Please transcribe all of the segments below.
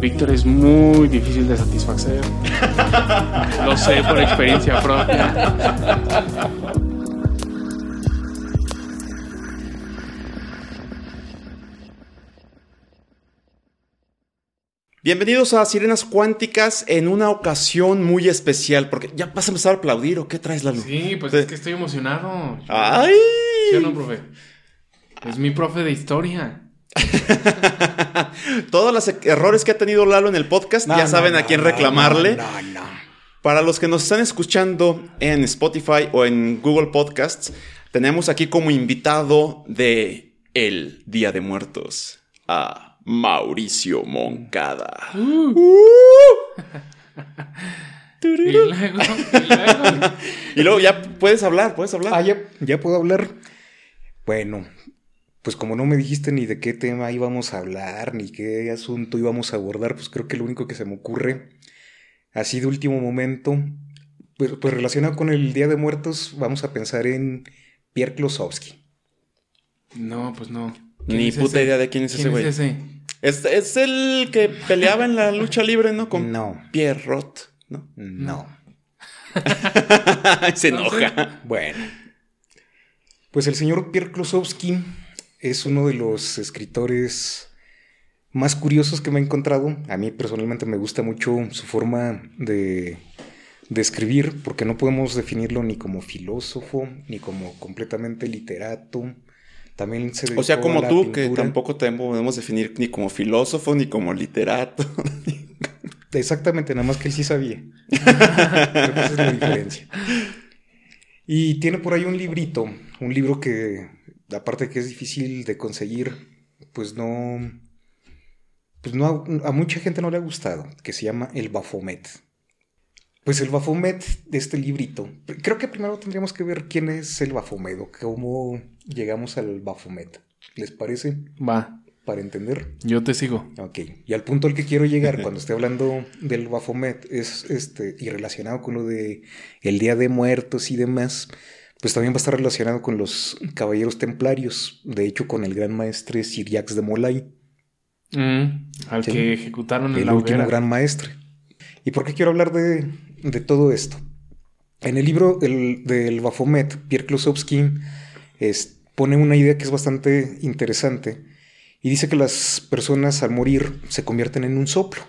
Víctor es muy difícil de satisfacer. Lo sé por experiencia propia. Bienvenidos a Sirenas Cuánticas en una ocasión muy especial, porque ya vas a empezar a aplaudir o qué traes, Lalo. Sí, pues es que estoy emocionado. ¡Ay! ¿Sí o no, profe? Es mi profe de historia. Todos los e- errores que ha tenido Lalo en el podcast, ya saben a quién reclamarle. No, no. Para los que nos están escuchando en Spotify o en Google Podcasts, tenemos aquí como invitado de El Día de Muertos a Mauricio Moncada. Uh. Y luego, y luego. Y luego ya puedes hablar, puedes hablar. Ah, ya, ya puedo hablar. Bueno, pues como no me dijiste ni de qué tema íbamos a hablar, ni qué asunto íbamos a abordar, pues creo que lo único que se me ocurre, así de último momento, pues, pues relacionado con el Día de Muertos, vamos a pensar en Pierre Klosowski. No, pues no. ¿Quién Ni es puta ese? idea de quién es ese ¿Quién güey. es ese? Es, es el que peleaba en la lucha libre, ¿no? Con No, Pierre Roth, ¿no? no. Se enoja. Bueno, pues el señor Pierre Klosowski es uno de los escritores más curiosos que me he encontrado. A mí personalmente me gusta mucho su forma de, de escribir, porque no podemos definirlo ni como filósofo, ni como completamente literato. También se O sea, como tú, que tampoco te podemos definir ni como filósofo ni como literato. Exactamente, nada más que él sí sabía. Creo que esa es la diferencia. Y tiene por ahí un librito, un libro que, aparte que es difícil de conseguir, pues no, pues no, a, a mucha gente no le ha gustado, que se llama El Bafomet. Pues el Bafomet de este librito, creo que primero tendríamos que ver quién es el Bafomet o cómo llegamos al Bafomet. ¿Les parece? Va, Para entender. yo te sigo. Ok, y al punto al que quiero llegar cuando estoy hablando del Bafomet es este, y relacionado con lo de el Día de Muertos y demás, pues también va a estar relacionado con los caballeros templarios, de hecho con el gran maestre Sir Jacques de Molay, Mm, al Sí. que ejecutaron en el la último hoguera. gran maestre. ¿Y por qué quiero hablar de, de todo esto? En el libro el- del Bafomet, Pierre Klosowski es- pone una idea que es bastante interesante y dice que las personas al morir se convierten en un soplo.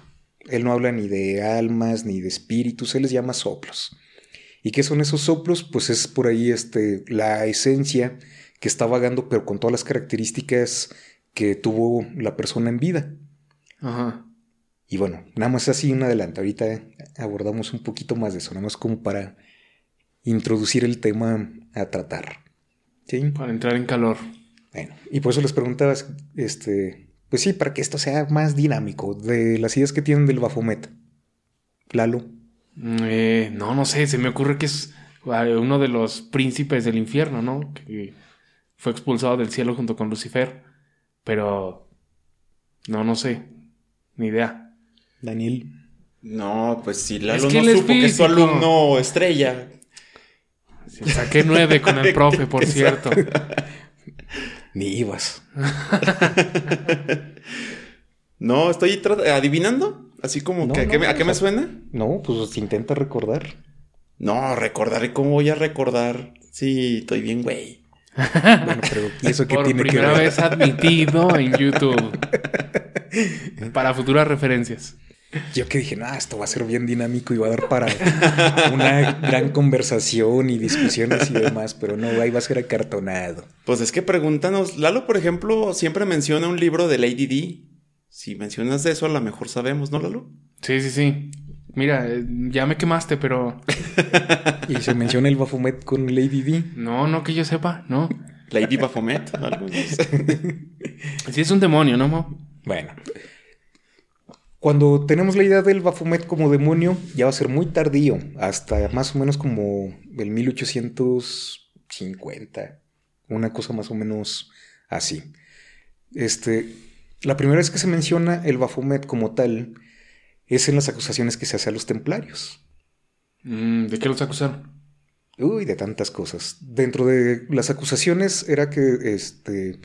Él no habla ni de almas ni de espíritus, él les llama soplos. ¿Y qué son esos soplos? Pues es por ahí este, la esencia que está vagando, pero con todas las características que tuvo la persona en vida. Ajá. Y bueno, nada más así un adelanto. Ahorita abordamos un poquito más de eso, nada más como para introducir el tema a tratar. ¿Sí? Para entrar en calor. Bueno, y por eso les preguntaba, este, pues sí, para que esto sea más dinámico, de las ideas que tienen del Bafomet. Lalo. Mm, eh, no, no sé, se me ocurre que es eh, uno de los príncipes del infierno, ¿no? Que fue expulsado del cielo junto con Lucifer. Pero no, no sé, ni idea. Daniel. No, pues si Es Lalo que no es supo que es su alumno estrella. Saqué nueve con el profe, por cierto. Ni ibas. No, estoy adivinando. Así como No, que, ¿a, qué me, a o qué me sea- suena? No, pues intenta recordar. No, recordaré. ¿Cómo voy a recordar? Sí, estoy bien, güey. Bueno, pero ¿y eso qué Por tiene que primera ver? vez admitido en YouTube. Para futuras referencias. Yo que dije, no, esto va a ser bien dinámico y va a dar para una gran conversación y discusiones y demás, pero no, ahí va a ser acartonado. Pues es que pregúntanos. Lalo, por ejemplo, siempre menciona un libro de Lady D. Si mencionas de eso, a lo mejor sabemos, ¿no, Lalo? Sí, sí, sí. Mira, eh, ya me quemaste, pero Y se menciona el Bafomet con Lady D. no, no que yo sepa, no. Lady sé. Sí es un demonio, ¿no, Mo? Bueno, Cuando tenemos la idea del Baphomet como demonio, ya va a ser muy tardío, hasta más o menos como el 1850, una cosa más o menos así. Este, la primera vez que se menciona el Baphomet como tal es en las acusaciones que se hace a los templarios. Mm, ¿De qué los acusaron? Uy, de tantas cosas. Dentro de las acusaciones era que este,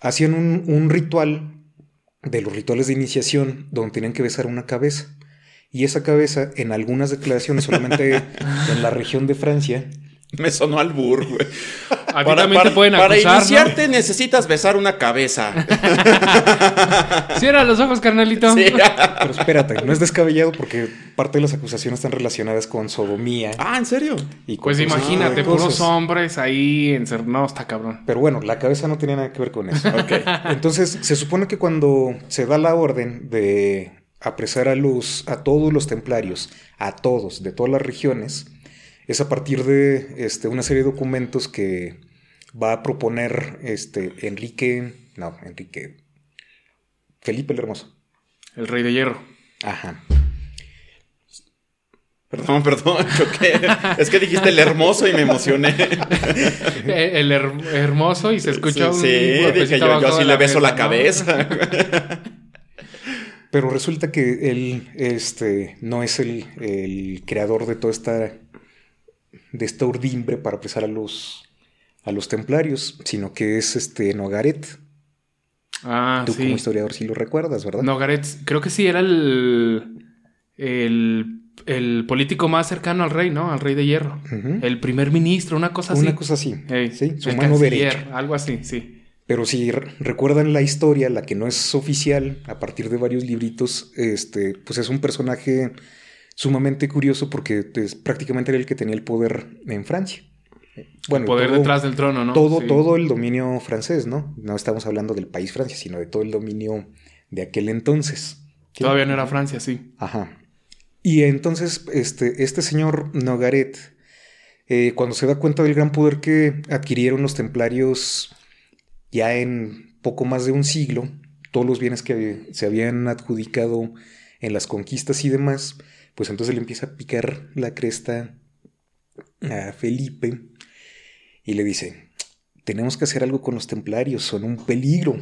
hacían un, un ritual de los rituales de iniciación donde tenían que besar una cabeza. Y esa cabeza, en algunas declaraciones, solamente en la región de Francia. Me sonó al burro, güey. A ti también te pueden para acusar, ¿no? iniciarte necesitas besar una cabeza. Cierra los ojos, carnalito. Sí. Pero espérate, no es descabellado porque parte de las acusaciones están relacionadas con sodomía. Ah, ¿en serio? Y Pues imagínate, puros hombres ahí encerrados. No, está cabrón. Pero bueno, la cabeza no tenía nada que ver con eso. Ok. Entonces, se supone que cuando se da la orden de apresar a los a todos los templarios, a todos de todas las regiones, es a partir de este, una serie de documentos que va a proponer este Enrique, no, Enrique Felipe el Hermoso. El rey de hierro. Ajá. Perdón, perdón, choqué. Es que dijiste el hermoso y me emocioné. El her- hermoso y se escucha un Sí, dije yo, yo sí le beso la ¿no? cabeza. Pero resulta que él este, no es el, el creador de toda esta, de esta urdimbre para apresar a los, a los templarios, sino que es este Nogaret. Ah, Tú como historiador sí lo recuerdas, ¿verdad? Nogaret, creo que sí era el, el, el político más cercano al rey, ¿no? Al rey de hierro. El primer ministro, una cosa así. Una cosa así, ¿sí? Su mano derecha. Algo así, sí. Pero si re- recuerdan la historia, la que no es oficial, a partir de varios libritos, este, pues es un personaje sumamente curioso porque es, prácticamente era el que tenía el poder en Francia. Bueno, Poder todo- detrás del trono, ¿no? todo, Sí. todo el dominio francés, ¿no? No estamos hablando del país Francia, sino de todo el dominio de aquel entonces. Todavía no era Francia, sí. Ajá. Y entonces, este, este señor Nogaret, eh, cuando se da cuenta del gran poder que adquirieron los templarios ya en poco más de un siglo, todos los bienes que se habían adjudicado en las conquistas y demás, pues entonces le empieza a picar la cresta a Felipe y le dice, tenemos que hacer algo con los templarios, son un peligro.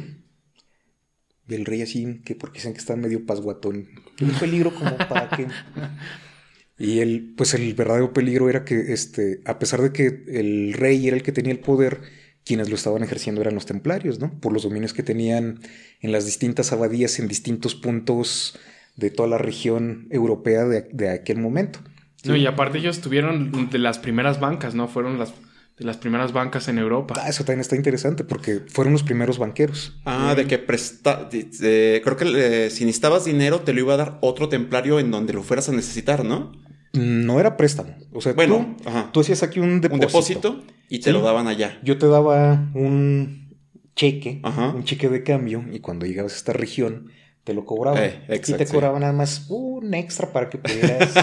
Y el rey así, que porque dicen que está medio pasguatón, un peligro como para que... Y el, pues el verdadero peligro era que, este, a pesar de que el rey era el que tenía el poder, quienes lo estaban ejerciendo eran los templarios, ¿no? Por los dominios que tenían en las distintas abadías en distintos puntos de toda la región europea de, de aquel momento. No, y aparte ellos tuvieron de las primeras bancas, ¿no? Fueron las de las primeras bancas en Europa. Ah, eso también está interesante porque fueron los primeros banqueros. Ah, de que presta... de- de- creo que si necesitabas dinero te lo iba a dar otro templario en donde lo fueras a necesitar, ¿no? No era préstamo. O sea, Bueno, tú, hacías aquí un depósito. Un depósito y te Sí. lo daban allá. Yo te daba un cheque, Ajá. un cheque de cambio, y cuando llegabas a esta región, te lo cobraban. Eh, y exacto, te sí. cobraban nada más un extra para que pudieras.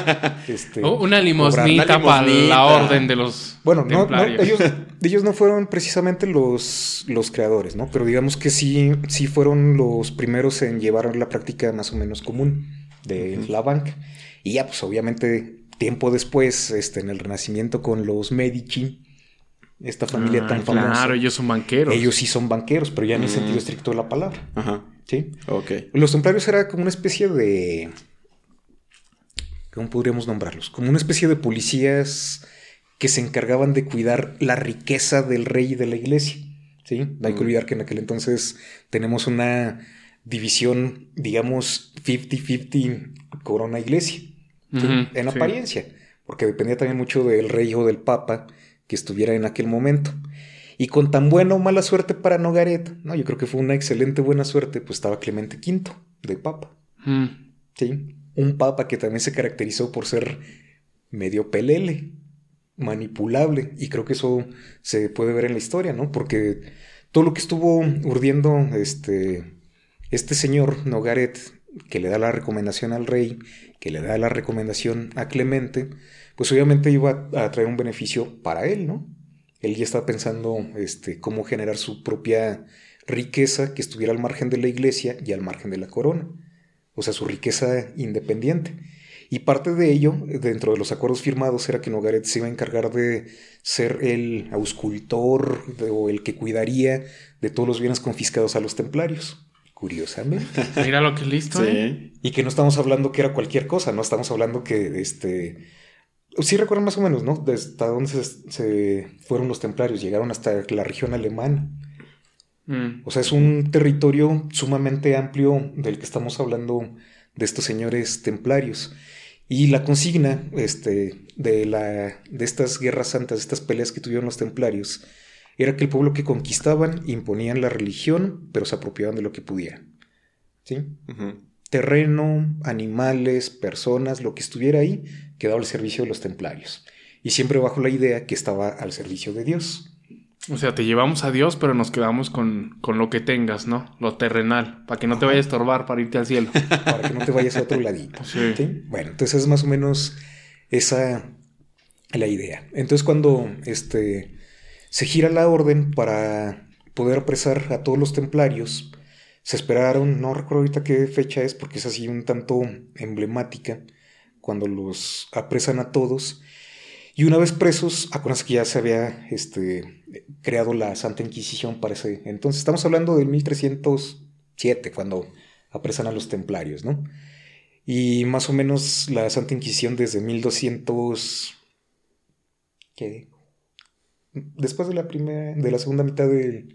este, una limosnita para la orden de los Bueno, no, ellos, ellos no fueron precisamente los, los creadores, ¿no? Pero digamos que sí, sí fueron los primeros en llevar la práctica más o menos común de la banca. Y ya, pues obviamente, tiempo después, este, en el Renacimiento con los Medici, esta familia Ah, tan famosa. Claro, ellos son banqueros. Ellos sí son banqueros, pero ya en el Mm. sentido estricto de la palabra, Ajá. ¿sí? Ok. Los templarios era como una especie de... ¿Cómo podríamos nombrarlos? Como una especie de policías que se encargaban de cuidar la riqueza del rey y de la iglesia, ¿sí? No hay que Mm. olvidar que en aquel entonces tenemos una división, digamos, 50-50 corona-iglesia, en sí. apariencia, porque dependía también mucho del rey o del papa que estuviera en aquel momento. Y con tan buena o mala suerte para Nogaret, no, yo creo que fue una excelente buena suerte, pues estaba Clemente V de papa, Mm. ¿sí? Un papa que también se caracterizó por ser medio pelele, manipulable, y creo que eso se puede ver en la historia, ¿no? Porque todo lo que estuvo urdiendo este, este señor Nogaret, que le da la recomendación al rey, que le da la recomendación a Clemente, pues obviamente iba a traer un beneficio para él, ¿no? Él ya estaba pensando este, cómo generar su propia riqueza que estuviera al margen de la iglesia y al margen de la corona. o sea, su riqueza independiente. Y parte de ello, dentro de los acuerdos firmados, era que Nogaret se iba a encargar de ser el auscultor o el que cuidaría de todos los bienes confiscados a los templarios. Curiosamente. Mira lo que listo, ¿eh? Y que no estamos hablando que era cualquier cosa, no estamos hablando que este. Sí recuerdan más o menos, ¿no? De hasta dónde se, se fueron los templarios, llegaron hasta la región alemana. Mm. O sea, es un territorio sumamente amplio del que estamos hablando de estos señores templarios. Y la consigna este, de, la, de estas guerras santas, de estas peleas que tuvieron los templarios, era que el pueblo que conquistaban imponían la religión, pero se apropiaban de lo que pudieran. ¿Sí? Terreno, animales, personas, lo que estuviera ahí, quedaba al servicio de los templarios. Y siempre bajo la idea que estaba al servicio de Dios. O sea, te llevamos a Dios, pero nos quedamos con, con lo que tengas, ¿no? Lo terrenal, para que no te vaya a estorbar para irte al cielo. para que no te vayas a otro ladito. Sí. ¿sí? Bueno, entonces es más o menos esa la idea. Entonces cuando este, se gira la orden para poder apresar a todos los templarios, se esperaron, no recuerdo ahorita qué fecha es porque es así un tanto emblemática, cuando los apresan a todos. Y una vez presos, acuérdense que ya se había este, creado la Santa Inquisición para ese entonces. Estamos hablando del 1307, cuando apresan a los templarios, ¿no? Y más o menos la Santa Inquisición desde 1200... ¿Qué? Después de la primera, de la segunda mitad de,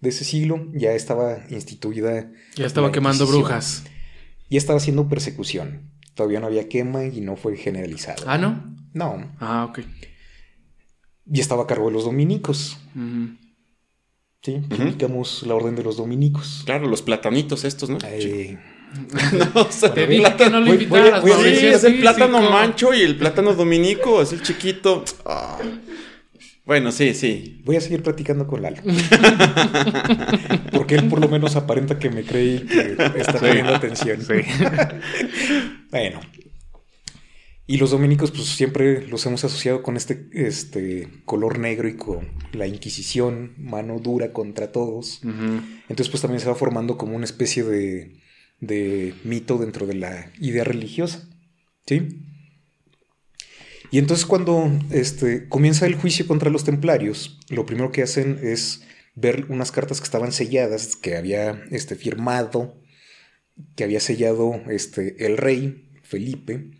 de ese siglo, ya estaba instituida. Ya estaba quemando brujas. Ya estaba haciendo persecución. Todavía no había quema y no fue generalizado. Ah, ¿no? No. Ah, ok. Y estaba a cargo de los dominicos. Sí, Ujú. ubicamos la orden de los dominicos. Claro, los platanitos estos, ¿no? Eh, No, o sea, Te el dije plátano- que no lo voy- voy a- invitaras, voy a Sí, es el plátano mancho y el plátano dominico, es el chiquito. Ah. Bueno, sí, sí. voy a seguir platicando con Lalo. Porque él por lo menos aparenta que me cree y que está poniendo atención. Bueno. Y los dominicos, pues siempre los hemos asociado con este, este color negro y con la Inquisición, mano dura contra todos. Entonces, pues también se va formando como una especie de, de mito dentro de la idea religiosa. ¿Sí? Y entonces cuando este, comienza el juicio contra los templarios, lo primero que hacen es ver unas cartas que estaban selladas, que había este, firmado, que había sellado este, el rey Felipe,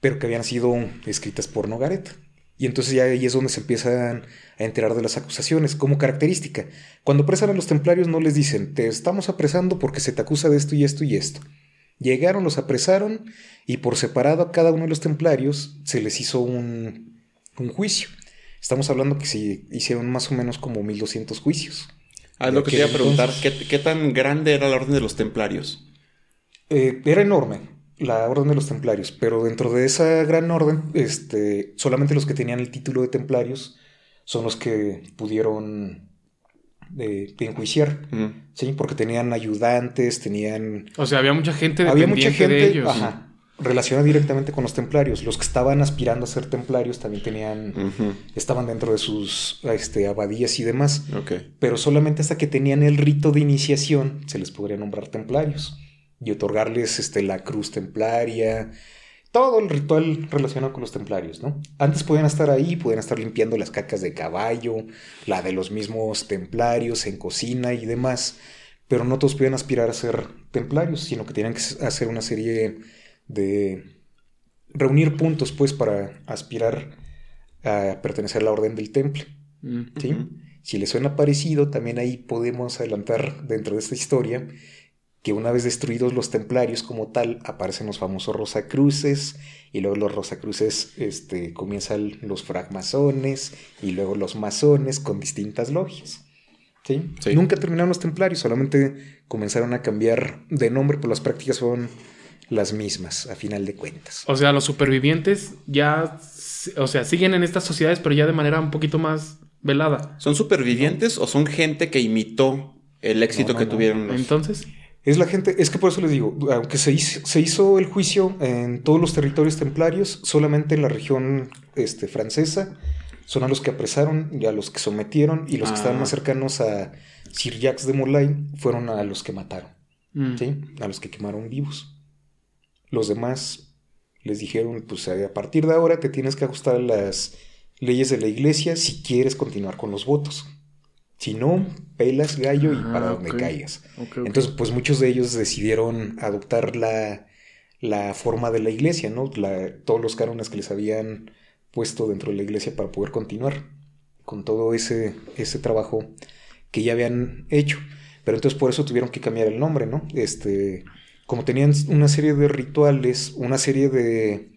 pero que habían sido escritas por Nogaret. Y entonces ya ahí es donde se empiezan a enterar de las acusaciones. Como característica, cuando apresan a los templarios no les dicen, te estamos apresando porque se te acusa de esto y esto y esto. Llegaron, los apresaron y por separado a cada uno de los templarios se les hizo un, un juicio. Estamos hablando que se hicieron más o menos como 1200 juicios. Ah, es lo que te iba a aquel preguntar. entonces. ¿Qué, qué tan grande era la orden de los templarios? Eh, era enorme la orden de los templarios, pero dentro de esa gran orden, este, solamente los que tenían el título de templarios son los que pudieron eh, enjuiciar. ¿sí? Porque tenían ayudantes, tenían... O sea, había mucha gente Había mucha gente de ellos. ajá, relacionada directamente con los templarios. Los que estaban aspirando a ser templarios también tenían... Estaban dentro de sus este, abadías y demás, pero solamente hasta que tenían el rito de iniciación se les podría nombrar templarios y otorgarles este, la cruz templaria, todo el ritual relacionado con los templarios, ¿no? Antes podían estar ahí, podían estar limpiando las cacas de caballo, la de los mismos templarios en cocina y demás, pero no todos podían aspirar a ser templarios, sino que tenían que hacer una serie de reunir puntos, pues, para aspirar a pertenecer a la orden del temple. Mm. ¿sí? Si les suena parecido, también ahí podemos adelantar dentro de esta historia que una vez destruidos los templarios como tal, aparecen los famosos rosacruces, y luego los rosacruces este, comienzan los francmasones, y luego los masones con distintas logias. ¿sí? Sí. Nunca terminaron los templarios, solamente comenzaron a cambiar de nombre, pero las prácticas fueron las mismas, a final de cuentas. O sea, los supervivientes ya, o sea, siguen en estas sociedades, pero ya de manera un poquito más velada. ¿Son supervivientes o son gente que imitó el éxito No, no, que no. tuvieron los... Entonces, Es la gente, es que por eso les digo, aunque se hizo, se hizo el juicio en todos los territorios templarios, solamente en la región este, francesa son a los que apresaron y a los que sometieron, y los que Ah. estaban más cercanos a Sir Jacques de Molay fueron a los que mataron. Mm. ¿sí? A los que quemaron vivos. Los demás les dijeron, pues a partir de ahora te tienes que ajustar a las leyes de la iglesia si quieres continuar con los votos. Si no, pelas gallo y Ah, para donde ok. caigas. Ok, ok. Entonces, pues muchos de ellos decidieron adoptar la, la forma de la iglesia, ¿no? La- todos los cánones que les habían puesto dentro de la iglesia para poder continuar con todo ese, ese trabajo que ya habían hecho. Pero entonces por eso tuvieron que cambiar el nombre, ¿no? Este, como tenían una serie de rituales, una serie de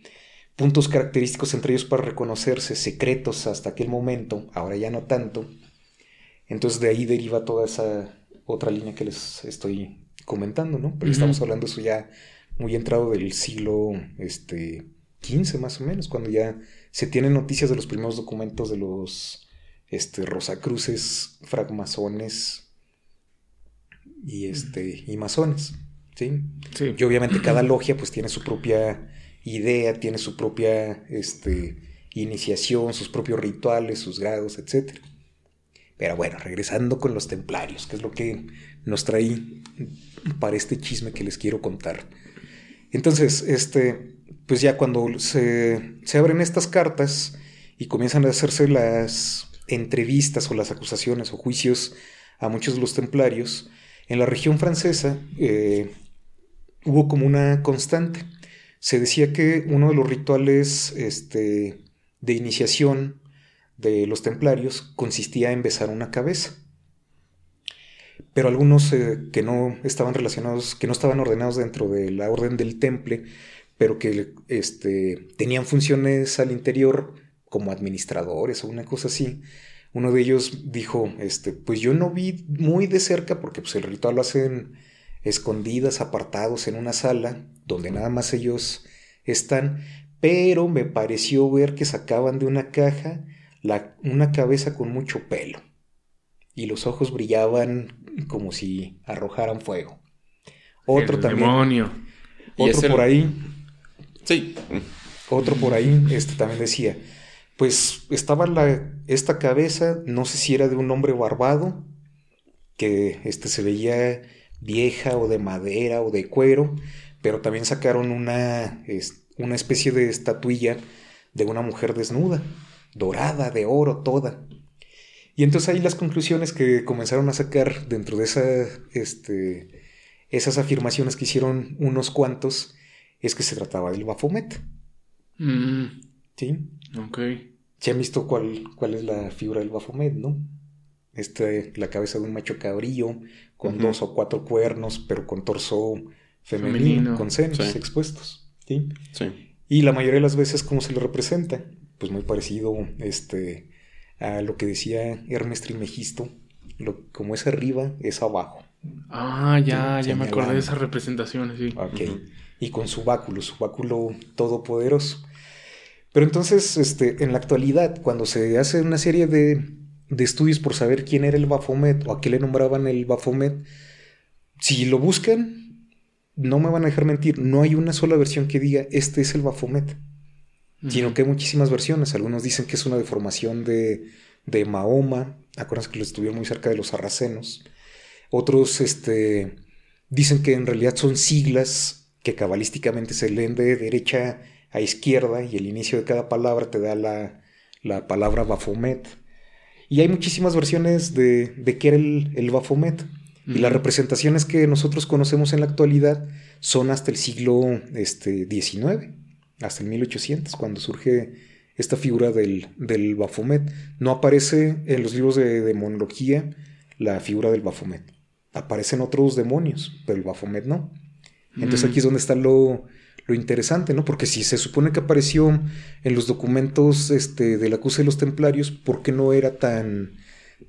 puntos característicos entre ellos para reconocerse, secretos hasta aquel momento, ahora ya no tanto. Entonces de ahí deriva toda esa otra línea que les estoy comentando, ¿no? Pero estamos hablando eso ya muy entrado del siglo este, XV más o menos, cuando ya se tienen noticias de los primeros documentos de los este, Rosacruces, francmasones y, este, y masones, ¿sí? Sí. Y obviamente cada logia pues tiene su propia idea, tiene su propia este, iniciación, sus propios rituales, sus grados, etc. Pero bueno, regresando con los templarios, que es lo que nos traí para este chisme que les quiero contar. Entonces, este, pues ya cuando se, se abren estas cartas y comienzan a hacerse las entrevistas o las acusaciones o juicios a muchos de los templarios, en la región francesa eh, hubo como una constante. Se decía que uno de los rituales este, de iniciación de los templarios consistía en besar una cabeza. Pero algunos eh, que no estaban relacionados, que no estaban ordenados dentro de la orden del temple, pero que este, tenían funciones al interior como administradores o una cosa así. Uno de ellos dijo, este, pues yo no vi muy de cerca porque pues, el ritual lo hacen escondidas, apartados en una sala donde nada más ellos están, pero me pareció ver que sacaban de una caja la- una cabeza con mucho pelo y los ojos brillaban como si arrojaran fuego. Otro El también, Demonio. Y otro el- por ahí, Sí. otro por ahí, este también decía, pues estaba la, esta cabeza, no sé si era de un hombre barbado, que este se veía vieja o de madera o de cuero, pero también sacaron una, una especie de estatuilla de una mujer desnuda, dorada, de oro, toda. Y entonces ahí las conclusiones que comenzaron a sacar dentro de esa, este, esas afirmaciones que hicieron unos cuantos es que se trataba del Baphomet. Mm, ¿Sí? ok. ¿Se han visto cuál, cuál es la figura del Baphomet, no? Este, la cabeza de un macho cabrillo con dos o cuatro cuernos, pero con torso femenino, Femenino. con senos Sí. expuestos. ¿sí? Sí. Y la mayoría de las veces, ¿cómo se le representa? Pues muy parecido este, a lo que decía Hermes Trimegisto. Lo, como es arriba, es abajo. Ah, ya, Sí, ya me acordé de esas representaciones, sí. Ok. Y con su báculo, su báculo todopoderoso. Pero entonces, este, en la actualidad, cuando se hace una serie de, de estudios por saber quién era el Baphomet o a qué le nombraban el Baphomet, si lo buscan, no me van a dejar mentir, no hay una sola versión que diga este es el Sino que hay muchísimas versiones. Algunos dicen que es una deformación de, de Mahoma, acuérdense que lo estuvieron muy cerca de los sarracenos. Otros este, dicen que en realidad son siglas que cabalísticamente se leen de derecha a izquierda y el inicio de cada palabra te da la, la palabra Baphomet. Y hay muchísimas versiones de, de qué era el, el Baphomet. Y las representaciones que nosotros conocemos en la actualidad son hasta el siglo este, XIX, hasta el 1800, cuando surge esta figura del, del Baphomet. No aparece en los libros de demonología la figura del Baphomet. Aparecen otros demonios, pero el Baphomet no. Entonces Mm. aquí es donde está lo, lo interesante, ¿no? Porque si se supone que apareció en los documentos este, del acuse de los templarios, ¿por qué no era tan,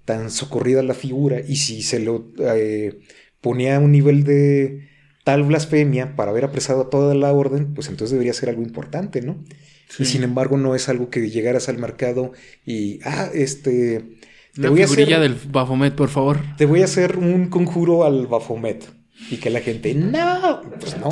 tan socorrida la figura? Y si se lo eh, ponía a un nivel de tal blasfemia para haber apresado a toda la orden, pues entonces debería ser algo importante, ¿no? Sí. Y sin embargo no es algo que llegaras al mercado y, ah, este... Te Una voy, a hacer, del Baphomet, por favor. te voy a hacer un conjuro al Baphomet. Y que la gente, no, pues no,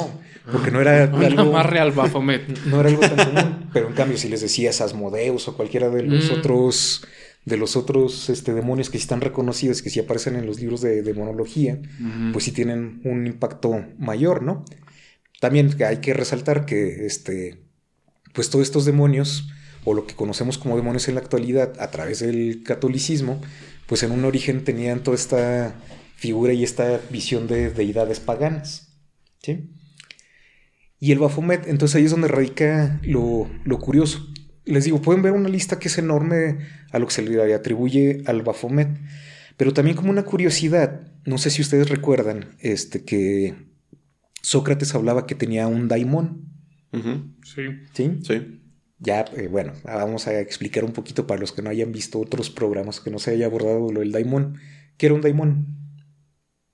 porque no era Un algo, amarre al Baphomet. no era algo tan común. Pero en cambio, si les decías Asmodeus o cualquiera de los Mm. otros de los otros este, demonios que sí están reconocidos, que sí aparecen en los libros de demonología, pues sí tienen un impacto mayor, ¿no? También hay que resaltar que este, pues todos estos demonios, o lo que conocemos como demonios en la actualidad a través del catolicismo, pues en un origen tenían toda esta figura y esta visión de deidades paganas. ¿sí? Y el Baphomet, entonces ahí es donde radica lo, lo curioso les digo, pueden ver una lista que es enorme a lo que se le atribuye al Baphomet, pero también como una curiosidad, no sé si ustedes recuerdan, este, que Sócrates hablaba que tenía un daimón. Sí. ¿Sí? Sí. Ya, eh, bueno, vamos a explicar un poquito para los que no hayan visto otros programas que no se haya abordado lo del daimón. ¿Qué era un daimón?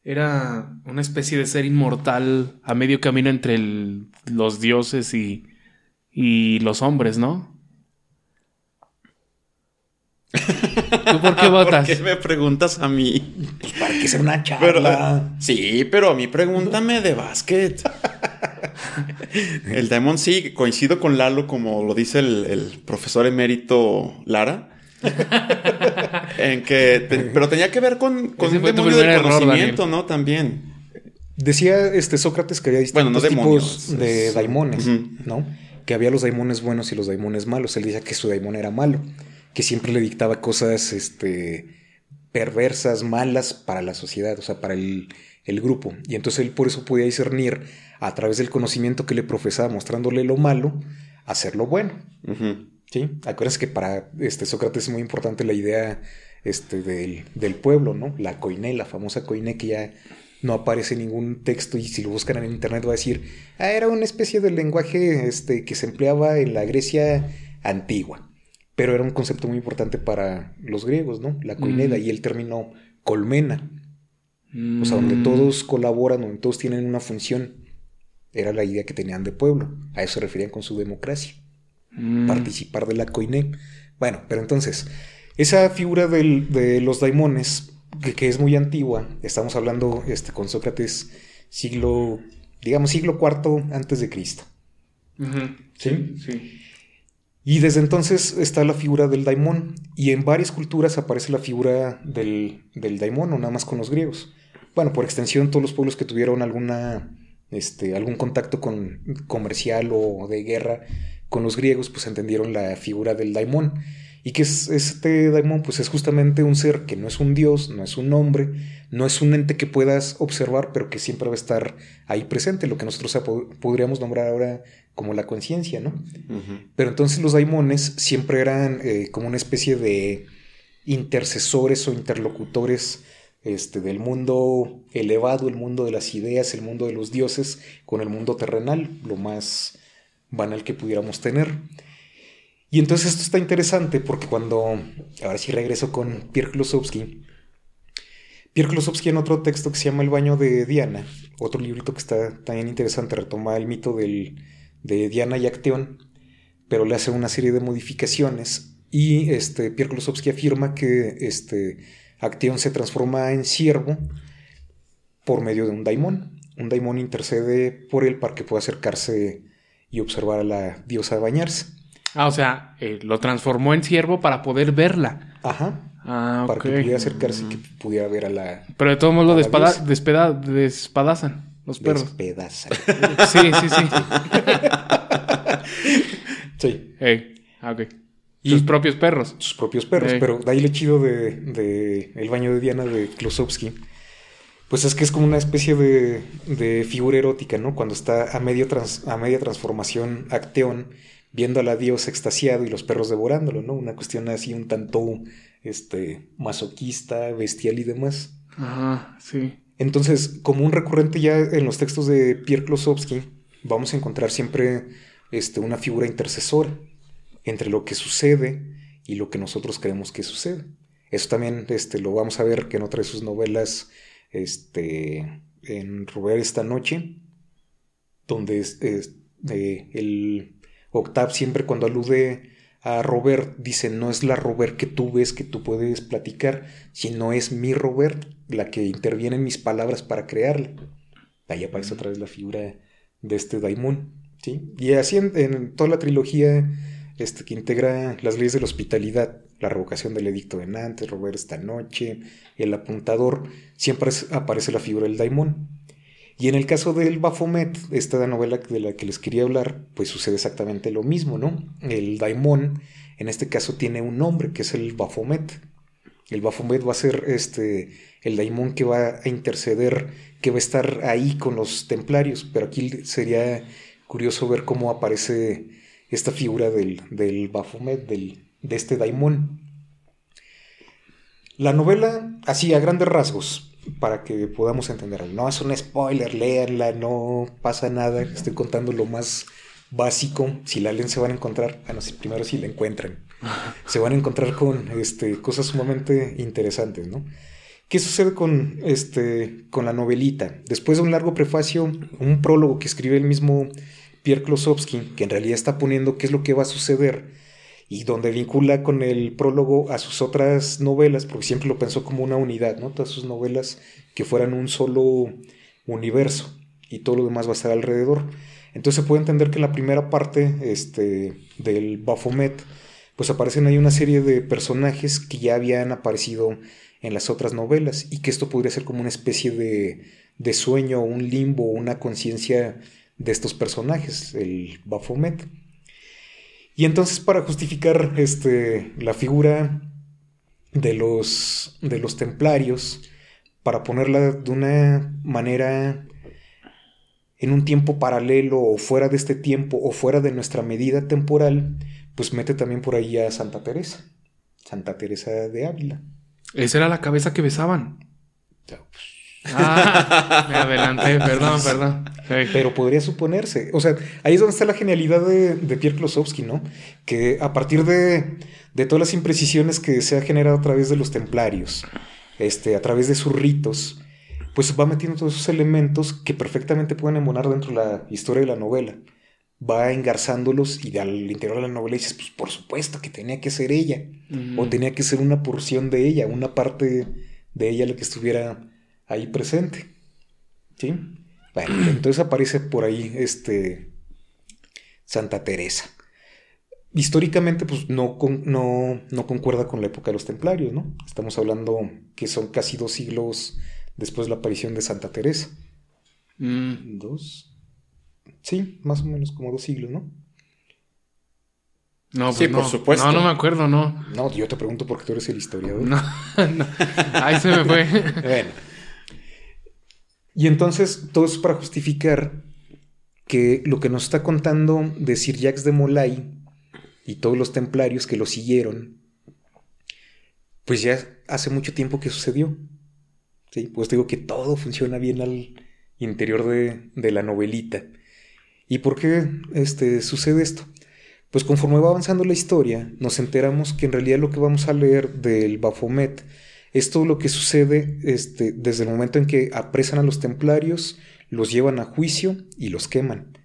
Era una especie de ser inmortal a medio camino entre los dioses y, y los hombres, ¿no? ¿Tú por qué votas? ¿Por qué me preguntas a mí? Pues para que sea una charla. sí, pero a mí pregúntame de básquet. el Diamond sí, coincido con Lalo, como lo dice el, profesor emérito Lara. en que, pero tenía que ver con, con un demonio del conocimiento, ¿no? También. Decía este Sócrates que había distintos tipos de daimones, ¿no? Que había los daimones buenos y los daimones malos. Él decía que su daimon era malo que siempre le dictaba cosas este, perversas, malas para la sociedad, o sea, para el, grupo. Y entonces él por eso podía discernir a través del conocimiento que le profesaba, mostrándole lo malo, hacer lo bueno. ¿Sí? Acuérdense que para este, Sócrates es muy importante la idea este, del, pueblo, ¿no? La coiné, la famosa coiné que ya no aparece en ningún texto y si lo buscan en internet va a decir, ah, era una especie de lenguaje este, que se empleaba en la Grecia antigua pero era un concepto muy importante para los griegos, ¿no? La coineda mm. y el término colmena. O sea, donde mm. todos colaboran, donde todos tienen una función. Era la idea que tenían de pueblo. A eso se referían con su democracia. Mm. Participar de la coiné. Bueno, pero entonces, esa figura de los daimones, que, es muy antigua, estamos hablando este, con Sócrates siglo, digamos, siglo IV antes de Cristo. ¿Sí? Sí. Y desde entonces está la figura del daimón. Y en varias culturas aparece la figura del, del daimón, no nada más con los griegos. Bueno, por extensión, todos los pueblos que tuvieron alguna, este, algún contacto con, comercial o de guerra con los griegos, pues entendieron la figura del daimón. Y que es, este daimón, pues es justamente un ser que no es un dios, no es un hombre, no es un ente que puedas observar, pero que siempre va a estar ahí presente, lo que nosotros podríamos nombrar ahora como la conciencia, ¿no? Pero entonces los daimones siempre eran eh, como una especie de intercesores o interlocutores este, del mundo elevado, el mundo de las ideas, el mundo de los dioses, con el mundo terrenal, lo más banal que pudiéramos tener. Y entonces esto está interesante porque cuando, ahora sí regreso con Pierre Klosowski, Pierre Klosowski en otro texto que se llama El baño de Diana, otro librito que está también interesante, retoma el mito del de Diana y Acteón, pero le hace una serie de modificaciones y este, Pierre Klosowski afirma que este, Acteón se transforma en siervo por medio de un daimón. Un daimón intercede por él para que pueda acercarse y observar a la diosa bañarse. Ah, o sea, eh, lo transformó en siervo para poder verla. Ajá. Ah, para que pudiera acercarse y que pudiera ver a la. Pero de todos modos lo despadazan. Los perros. Despedazan. Sí, sí, sí. sí. Ah, ok. Y sus propios perros. Sus propios perros. Pero de ahí lo chido de, El baño de Diana de Klosowski. Pues es que es como una especie de, de figura erótica, ¿no? Cuando está a, medio a media transformación Acteón, viendo a la diosa extasiado y los perros devorándolo, ¿no? Una cuestión así un tanto este, masoquista, bestial y demás. Ajá, sí. Entonces, como un recurrente ya en los textos de Pierre Klosowski, vamos a encontrar siempre este, una figura intercesora entre lo que sucede y lo que nosotros creemos que sucede. Eso también este, lo vamos a ver que en otra de sus novelas, este, en Robert esta noche, donde es, eh, el Octave siempre cuando alude a Robert dice, no es la Robert que tú ves, que tú puedes platicar, sino es mi Robert la que interviene en mis palabras para crearla. Ahí aparece otra vez la figura de este Daimon. ¿sí? Y así en, toda la trilogía este, que integra las leyes de la hospitalidad la revocación del edicto de Nantes, Robert esta noche, el apuntador, siempre aparece la figura del daimón. Y en el caso del Baphomet, esta novela de la que les quería hablar, pues sucede exactamente lo mismo, ¿no? El daimón, en este caso, tiene un nombre, que es el Baphomet. El Baphomet va a ser este, el daimón que va a interceder, que va a estar ahí con los templarios, pero aquí sería curioso ver cómo aparece esta figura del, del Baphomet, del, de este daimón. La novela, así a grandes rasgos, para que podamos entenderlo. No es un spoiler, léanla, no pasa nada. Estoy contando lo más básico. Si la leen se van a encontrar, bueno, si, primero si la encuentran, se van a encontrar con este, cosas sumamente interesantes, ¿no? ¿Qué sucede con, este, con la novelita? Después de un largo prefacio, un prólogo que escribe el mismo Pierre Klosowski, que en realidad está poniendo qué es lo que va a suceder y donde vincula con el prólogo a sus otras novelas, porque siempre lo pensó como una unidad, ¿no? Todas sus novelas que fueran un solo universo y todo lo demás va a estar alrededor. Entonces se puede entender que en la primera parte este, del Baphomet, pues aparecen ahí una serie de personajes que ya habían aparecido en las otras novelas y que esto podría ser como una especie de, de sueño, un limbo, una conciencia de estos personajes, el Baphomet. Y entonces para justificar este, la figura de los, de los templarios, para ponerla de una manera en un tiempo paralelo o fuera de este tiempo o fuera de nuestra medida temporal, pues mete también por ahí a Santa Teresa, Santa Teresa de Ávila. Esa era la cabeza que besaban. Pues, Ah, me adelanté, perdón, perdón. Pero podría suponerse. O sea, ahí es donde está la genialidad de, Pierre Klosowski, ¿no? Que a partir de, de, todas las imprecisiones que se ha generado a través de los templarios, este, a través de sus ritos, pues va metiendo todos esos elementos que perfectamente pueden embonar dentro de la historia de la novela. Va engarzándolos y al interior de la novela dices, pues por supuesto que tenía que ser ella. O tenía que ser una porción de ella, una parte de ella la que estuviera ahí presente. ¿Sí? Bueno, entonces aparece por ahí este Santa Teresa. Históricamente, pues no, no, no, concuerda con la época de los templarios, ¿no? Estamos hablando que son casi dos siglos después de la aparición de Santa Teresa. Mm. ¿Dos? Sí, más o menos como dos siglos, ¿no? No, pues sí, por supuesto. No, no me acuerdo, no. No, yo te pregunto porque tú eres el historiador. No, no. Ahí se me fue. bueno. Y entonces todo eso para justificar que lo que nos está contando de Sir Jacques de Molay y todos los templarios que lo siguieron, pues ya hace mucho tiempo que sucedió. ¿Sí? Pues digo que todo funciona bien al interior de, de la novelita. ¿Y por qué este, sucede esto? Pues conforme va avanzando la historia, nos enteramos que en realidad lo que vamos a leer del Baphomet es todo lo que sucede este, desde el momento en que apresan a los templarios, los llevan a juicio y los queman.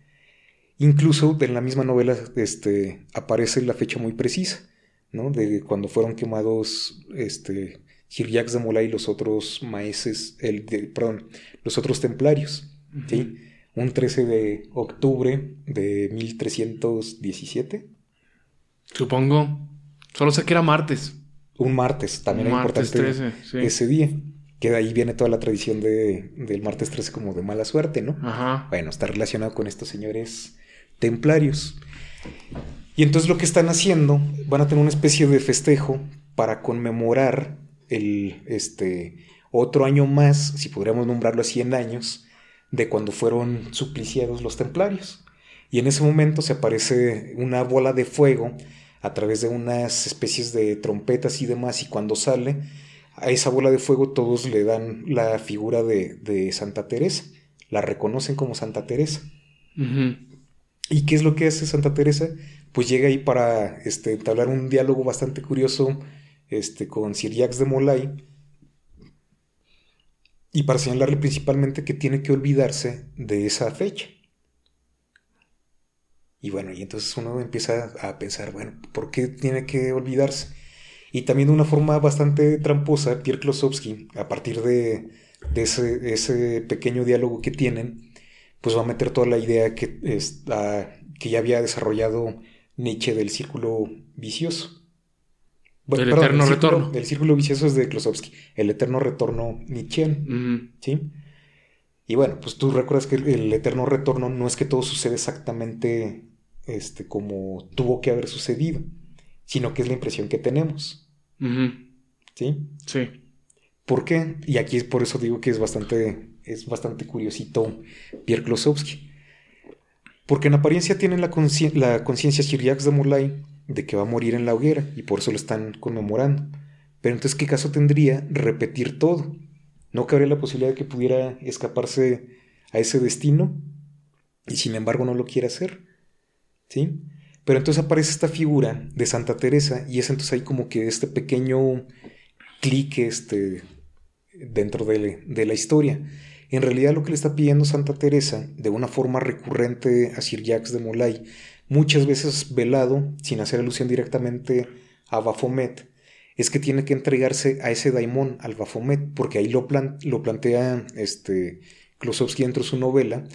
Incluso en la misma novela este, aparece la fecha muy precisa, ¿no? De cuando fueron quemados este, Jacques de Molay y los otros maeses, el perdón, los otros templarios, ¿sí? Un 13 de octubre de 1317. Supongo. Solo sé que era martes un martes, también es importante ese día. Que de ahí viene toda la tradición de, del martes 13 como de mala suerte, ¿no? Ajá. Bueno, está relacionado con estos señores templarios. Y entonces lo que están haciendo, van a tener una especie de festejo para conmemorar el este otro año más, si podríamos nombrarlo así en años, de cuando fueron supliciados los templarios. Y en ese momento se aparece una bola de fuego a través de unas especies de trompetas y demás, y cuando sale a esa bola de fuego todos le dan la figura de, Santa Teresa, la reconocen como Santa Teresa. ¿Y qué es lo que hace Santa Teresa? Pues llega ahí para este, entablar un diálogo bastante curioso este, con Sir Jacques de Molay y para señalarle principalmente que tiene que olvidarse de esa fecha. Y bueno, y entonces uno empieza a pensar, bueno, ¿por qué tiene que olvidarse? Y también de una forma bastante tramposa, Pierre Klosowski, a partir de, ese, ese, pequeño diálogo que tienen, pues va a meter toda la idea que, que ya había desarrollado Nietzsche del círculo vicioso. Bueno, El perdón, eterno círculo- retorno. El círculo vicioso es de Klosowski. El eterno retorno Nietzscheano. Ujú. ¿Sí? Y bueno, pues tú recuerdas que el, el eterno retorno no es que todo sucede exactamente este, como tuvo que haber sucedido, sino que es la impresión que tenemos. ¿Sí? Sí. ¿Por qué? Y aquí es por eso digo que es bastante, es bastante curiosito Pierre Klosowski. Porque en apariencia tienen la conciencia Chiriax de Molay de que va a morir en la hoguera y por eso lo están conmemorando. Pero entonces, ¿qué caso tendría repetir todo? ¿No cabría la posibilidad de que pudiera escaparse a ese destino? Y sin embargo no lo quiere hacer. ¿Sí? Pero entonces aparece esta figura de Santa Teresa y es entonces ahí como que este pequeño clic este, dentro de, la historia. En realidad lo que le está pidiendo Santa Teresa de una forma recurrente a Sir Jacques de Molay, muchas veces velado, sin hacer alusión directamente a Baphomet, es que tiene que entregarse a ese daimón, al Baphomet, porque ahí lo plantea este, Klosowski dentro de su novela,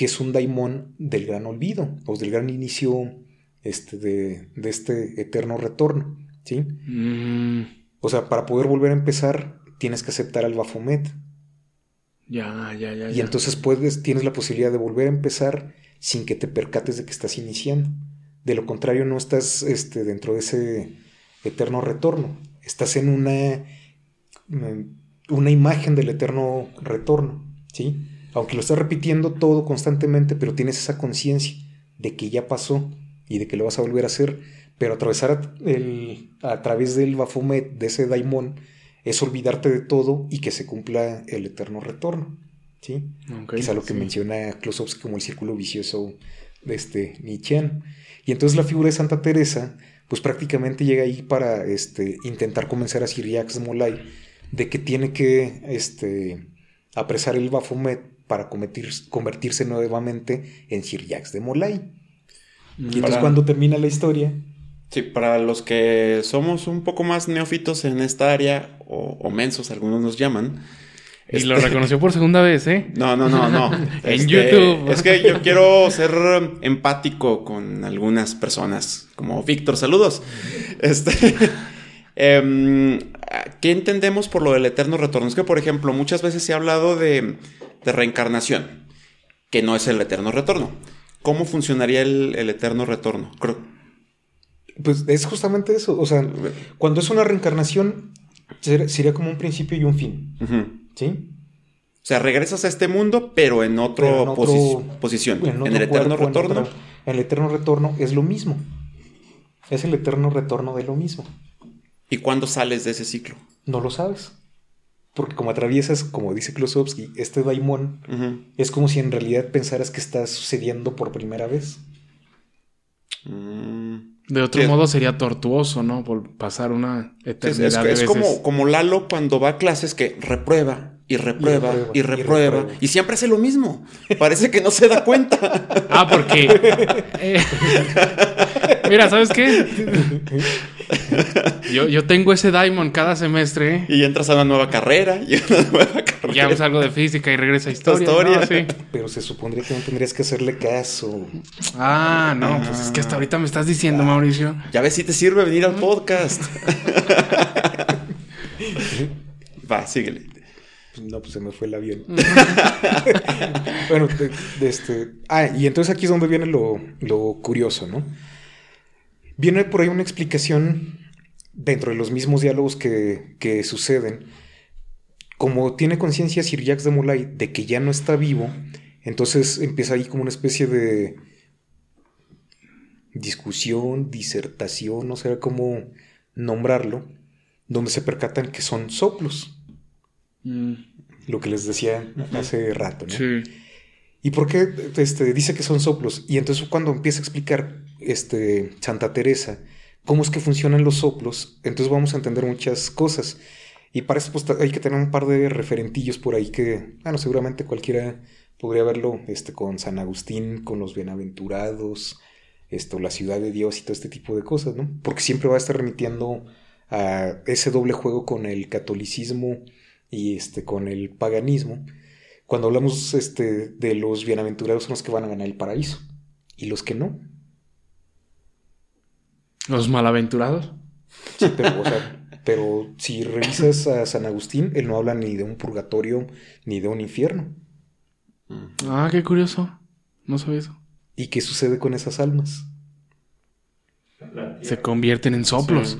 que es un daimón del gran olvido, o del gran inicio este, de, de este eterno retorno. ¿sí? Mm, O sea, para poder volver a empezar, tienes que aceptar al Baphomet. ya, ya, ya. Y ya. entonces puedes, tienes la posibilidad de volver a empezar sin que te percates de que estás iniciando. De lo contrario, no estás este, dentro de ese eterno retorno. Estás en una, mm, una imagen del eterno retorno, ¿sí? Aunque lo estás repitiendo todo constantemente, pero tienes esa conciencia de que ya pasó y de que lo vas a volver a hacer. Pero atravesar a, el- a través del Baphomet, de ese daimón, es olvidarte de todo y que se cumpla el eterno retorno, ¿sí? Ok, Quizá lo que sí. menciona Klosowski como el círculo vicioso de este Nietzscheano. Y entonces la figura de Santa Teresa, pues prácticamente llega ahí para este, intentar convencer a Sir Jacques de Molay de que tiene que este, apresar el Baphomet para convertirse nuevamente en Sir Jacques de Molay. Y entonces Para- cuando termina la historia, Sí, para los que somos un poco más neófitos en esta área, o, o mensos, algunos nos llaman. Y lo este- reconoció por segunda vez, ¿eh? No, no, no, no. En Este, YouTube. Es que yo quiero ser empático con algunas personas, como Víctor, saludos. Este, em, ¿Qué entendemos por lo del eterno retorno? Es que, por ejemplo, muchas veces se ha hablado de, de reencarnación, que no es el eterno retorno. ¿Cómo funcionaría el, el eterno retorno? Creo- pues es justamente eso. O sea, cuando es una reencarnación, ser- sería como un principio y un fin. ¿sí? O sea, regresas a este mundo, pero en posi- posición. En, otro el eterno cuerpo, retorno. otra- el eterno retorno es lo mismo. Es el eterno retorno de lo mismo. ¿Y cuándo sales de ese ciclo? No lo sabes. Porque como atraviesas, como dice Klosowski, este daimón, Ujú. es como si en realidad pensaras que está sucediendo por primera vez. Mm. De otro modo sería tortuoso, ¿no? Por pasar una Sí, Es, eternidad es- de es veces. como, como Lalo cuando va a clases que reprueba y reprueba y reprueba reprueba, y, siempre hace lo mismo. Parece que no se da cuenta. Ah, porque. eh, Mira, ¿sabes qué? Yo, yo tengo ese Diamond cada semestre. y entras a una nueva carrera y una nueva carrera. Y ya salgo de física y regresa a historia. historia. ¿no? Sí. Pero se supondría que no tendrías que hacerle caso. Ah, no, pues es que hasta ahorita me estás diciendo, Mauricio. Ya ves si te sirve venir al podcast. Va, síguele. No, pues se me fue el avión. bueno, de- de este. Ah, y entonces aquí es donde viene lo, lo curioso, ¿no? Viene por ahí una explicación dentro de los mismos diálogos que, que suceden. Como tiene conciencia Sir Jacques de Molay de que ya no está vivo, entonces empieza ahí como una especie de discusión, disertación, no sé cómo nombrarlo, donde se percatan que son soplos Mm, lo que les decía hace rato, ¿no? Sí. ¿Y por qué este, dice que son soplos? Y entonces cuando empieza a explicar este, Santa Teresa cómo es que funcionan los soplos, entonces vamos a entender muchas cosas. Y para eso pues, hay que tener un par de referentillos por ahí que, bueno, seguramente cualquiera podría verlo este, con San Agustín, con los bienaventurados, esto, la ciudad de Dios y todo este tipo de cosas, ¿no? Porque siempre va a estar remitiendo a ese doble juego con el catolicismo y este, con el paganismo. Cuando hablamos este, de los bienaventurados son los que van a ganar el paraíso y los que no. Los malaventurados. Sí, pero, o sea, pero si revisas a San Agustín, él no habla ni de un purgatorio ni de un infierno. Ah, qué curioso. No sabía eso. ¿Y qué sucede con esas almas? Se convierten en soplos.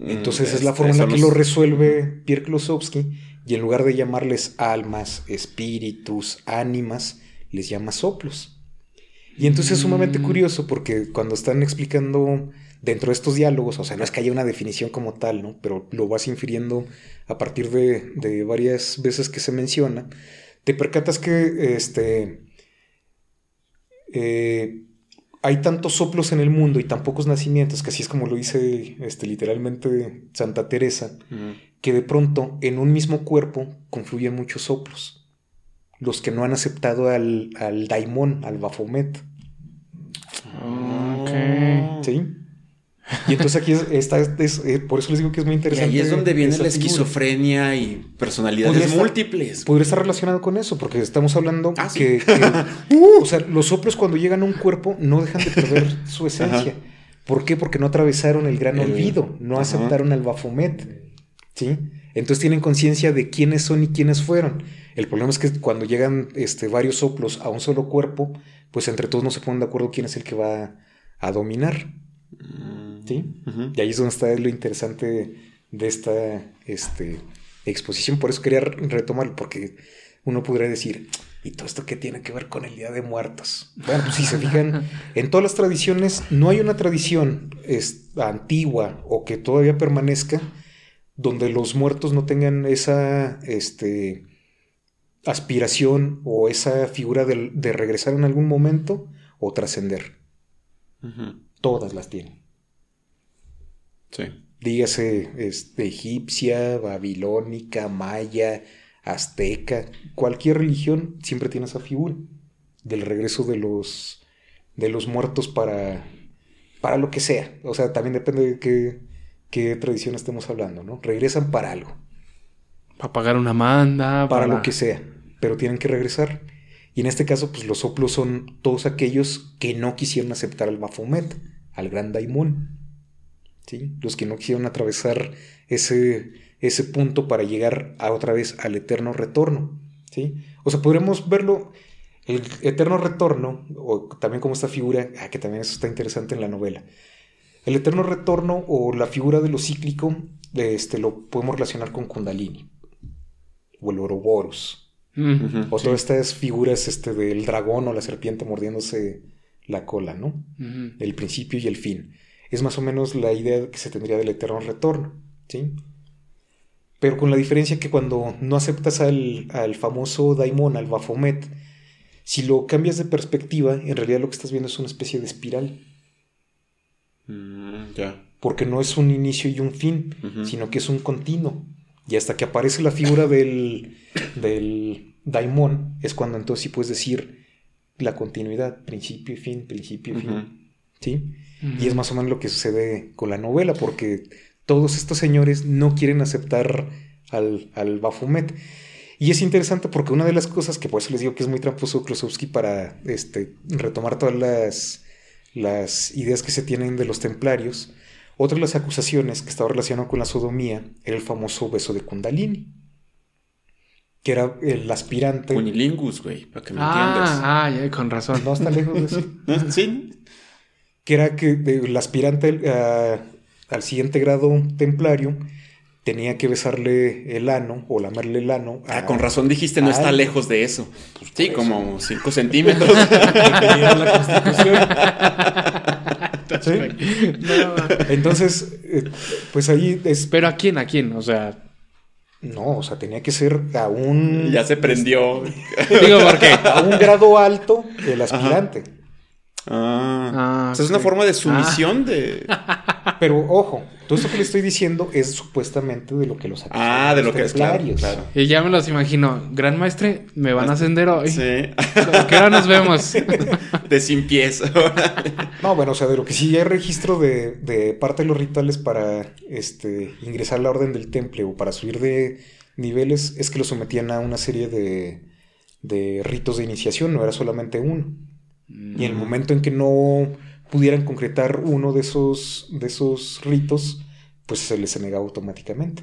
Entonces Mm, es la forma en la que los- lo resuelve Pierre Klosowski y en lugar de llamarles almas, espíritus, ánimas, les llama soplos. Y entonces es sumamente Mm. curioso porque cuando están explicando dentro de estos diálogos, o sea, no es que haya una definición como tal, ¿no? Pero lo vas infiriendo a partir de, de varias veces que se menciona, te percatas que este, eh, hay tantos soplos en el mundo y tan pocos nacimientos, que así es como lo dice este, literalmente Santa Teresa, Mm. Que de pronto en un mismo cuerpo confluyen muchos soplos. Los que no han aceptado al, al daimón, al Baphomet. Ok. ¿Sí? Y entonces aquí es, esta es- es- eh, por eso les digo que es muy Y interesante. ahí es donde viene la figura. esquizofrenia y personalidades Podría estar- múltiples. Podría estar relacionado con eso, porque estamos hablando Ah, sí. que, que- o sea, los soplos cuando llegan a un cuerpo no dejan de perder su esencia. Ajá. ¿Por qué? Porque no atravesaron el gran El- olvido, no Ajá. aceptaron al Baphomet. ¿Sí? Entonces tienen conciencia de quiénes son y quiénes fueron. El problema es que cuando llegan este, varios soplos a un solo cuerpo, pues entre todos no se ponen de acuerdo quién es el que va a dominar. Mm. ¿Sí? Y ahí es donde está lo interesante de esta este, exposición. Por eso quería re- retomarlo, porque uno podría decir, ¿y todo esto qué tiene que ver con el Día de Muertos? Bueno, pues si se fijan, en todas las tradiciones no hay una tradición es, antigua o que todavía permanezca donde los muertos no tengan esa este, aspiración o esa figura de, de regresar en algún momento o trascender. Todas las tienen. Sí. dígase este, egipcia, babilónica, maya, azteca, cualquier religión siempre tiene esa figura del regreso de los, de los muertos para, para lo que sea. O sea, también depende de qué, qué tradición estemos hablando, ¿no? Regresan para algo, Para pagar una manda. para lo que sea, pero tienen que regresar. Y en este caso, pues los soplos son todos aquellos que no quisieron aceptar al Baphomet, al gran daimón. ¿sí? Los que no quisieron atravesar ese, ese punto para llegar a otra vez al eterno retorno. ¿sí? O sea, podremos verlo, el eterno retorno, o también como esta figura, ah, que también eso está interesante en la novela. El eterno retorno o la figura de lo cíclico, este, lo podemos relacionar con Kundalini o el Ouroboros. O Sí. todas estas figuras este, del dragón o la serpiente mordiéndose la cola, ¿no? El principio y el fin. Es más o menos la idea que se tendría del eterno retorno, ¿sí? Pero con la diferencia que cuando no aceptas al, al famoso daimon, al Baphomet, si lo cambias de perspectiva, en realidad lo que estás viendo es una especie de espiral, Mm, ya. porque no es un inicio y un fin, sino que es un continuo. Y hasta que aparece la figura del, del daimon, es cuando entonces sí puedes decir la continuidad, principio y fin, principio y fin. ¿Sí? Y es más o menos lo que sucede con la novela, porque todos estos señores no quieren aceptar al, al Baphomet. Y es interesante porque una de las cosas que por eso les digo que es muy tramposo Klosowski para este, retomar todas las, las ideas que se tienen de los templarios, otra de las acusaciones que estaba relacionada con la sodomía era el famoso beso de Kundalini, que era el aspirante. Unilingus, güey, para que me Ah, ah, ya, con razón. No está lejos de eso. entiendas. Sí. que era que el aspirante a- al siguiente grado templario tenía que besarle el ano o lamerle el ano. Ah, a- con razón dijiste, no está lejos de eso. sí, por como 5 centímetros. Depenía de la constitución. ¿Sí? No, Entonces, eh, pues ahí es. Pero ¿a quién? ¿A quién? O sea, No, o sea, tenía que ser a un. ya se prendió. digo, ¿por qué? A un grado alto el aspirante. Ah. Ah, O sea, es una forma de sumisión de. Pero ojo, todo esto que le estoy diciendo es supuestamente de lo que los Ah, de lo que es claro. claro. Y ya me los imagino. Gran maestre, me van a ascender hoy. Sí. ¿A ¿Qué hora nos vemos? De sin pies. No, bueno, o sea, de lo que sí hay registro de, de parte de los rituales para este, ingresar a la orden del temple o para subir de niveles es que lo sometían a una serie de, de ritos de iniciación, no era solamente uno. Y en el momento en que no pudieran concretar uno de esos, de esos ritos, pues se les negaba automáticamente.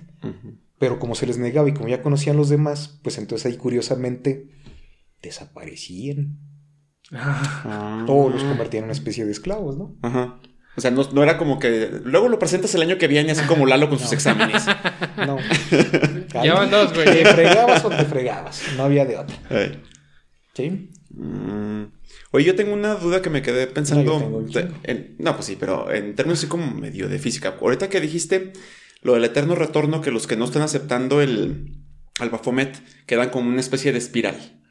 Pero como se les negaba y como ya conocían los demás, pues entonces ahí curiosamente desaparecían. Ah. O los convertían en una especie de esclavos, ¿no? Ajá. O sea, no, no era como que. Luego lo presentas el año que viene, así como Lalo con sus exámenes. No. Ya van dos, güey. Te fregabas o te fregabas. No había de otra. Ay. ¿Sí? Mm. Oye, yo tengo una duda que me quedé pensando. No, en- no, pues sí, pero en términos así como medio de física. Ahorita que dijiste lo del eterno retorno, que los que no están aceptando el al Baphomet quedan como una especie de espiral.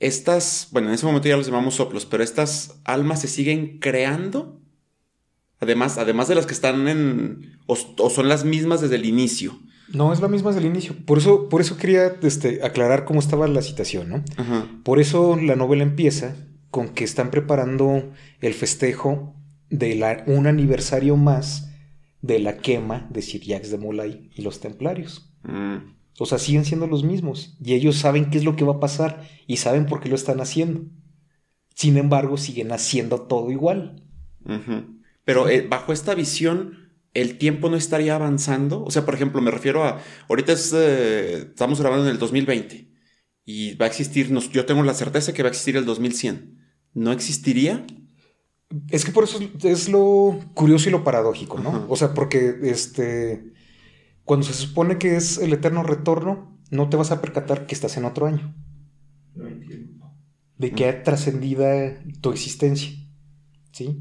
Estas, bueno, en ese momento ya los llamamos soplos, pero estas almas se siguen creando. Además, además de las que están en. o, o son las mismas desde el inicio. No, es la misma desde el inicio. Por eso, por eso quería este, aclarar cómo estaba la citación, ¿no? Ajá. Por eso la novela empieza con que están preparando el festejo de la, un aniversario más de la quema de Sir Jacques de Molay y los templarios. Mm. O sea, siguen siendo los mismos y ellos saben qué es lo que va a pasar y saben por qué lo están haciendo. Sin embargo, siguen haciendo todo igual. Pero eh, bajo esta visión, el tiempo no estaría avanzando. O sea, por ejemplo, me refiero a. Ahorita es, eh, estamos grabando en el 2020 y va a existir. nos- yo tengo la certeza que va a existir el 2100. ¿No existiría? Es que por eso es, lo curioso y lo paradójico, ¿no? Ajá. O sea, porque este. Cuando se supone que es el eterno retorno, no te vas a percatar que estás en otro año. De que ha trascendida tu existencia. ¿Sí?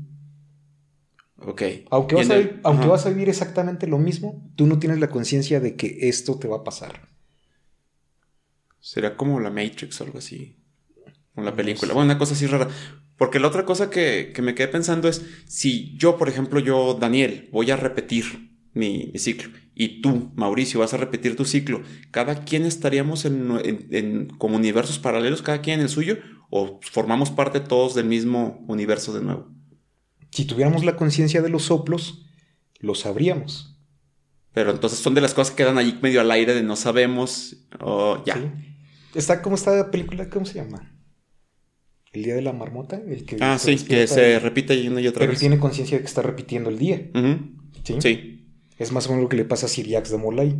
Ok. Aunque, vas a, vas vivir exactamente lo mismo, tú no tienes la conciencia de que esto te va a pasar. Sería como la Matrix o algo así. O la película. Bueno, una cosa así rara. Porque la otra cosa que, que me quedé pensando es, si yo, por ejemplo, yo, Daniel, voy a repetir mi, mi ciclo, y tú, Mauricio, vas a repetir tu ciclo, ¿cada quien estaríamos en, en- en- como universos paralelos, cada quien en el suyo, o formamos parte todos del mismo universo de nuevo? Si tuviéramos la conciencia de los soplos, lo sabríamos. Pero entonces son de las cosas que quedan ahí medio al aire de no sabemos, o ya. ¿sí? Está como esta película, ¿cómo se llama? El día de la marmota. El que Ah, sí, que se y- repite una y otra Pero él vez. tiene conciencia de que está repitiendo el día. ¿sí? Sí. Es más o menos lo que le pasa a Siriax de Molay.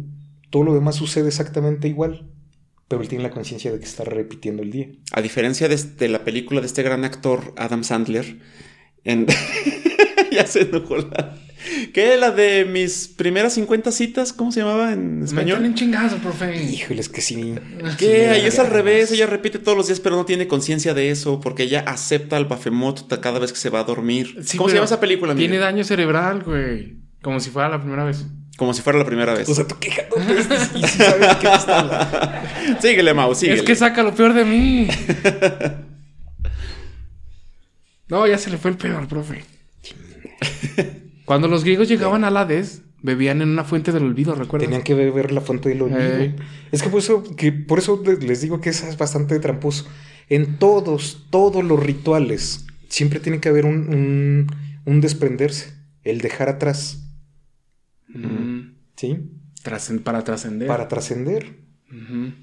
Todo lo demás sucede exactamente igual. Pero él tiene la conciencia de que está repitiendo el día. A diferencia de, este- la película de este gran actor, Adam Sandler, en... ya se enojó la... ¿Qué? La de mis primeras 50 citas, ¿cómo se llamaba en español? un chingazo, profe. Híjole, es que sí. ¿Qué? sí, Ahí es al revés, ella repite todos los días, pero no tiene conciencia de eso, porque ella acepta al Bafemot cada vez que se va a dormir. Sí, ¿Cómo se llama esa película? Tiene amigo? daño cerebral, güey. Como si fuera la primera vez. Como si fuera la primera vez. O sea, tú quejándote y sí síguele, Mau, síguele. Es que saca lo peor de mí. No, ya se le fue el pedo al profe. Cuando los griegos llegaban al Hades, bebían en una fuente del olvido, ¿recuerdas? Tenían que beber la fuente del olvido. Eh. Es que por eso, que por eso le- les digo que es bastante tramposo. En todos, todos los rituales, siempre tiene que haber un, un, un desprenderse, el dejar atrás, Mm, ¿sí? para trascender. Para trascender. De-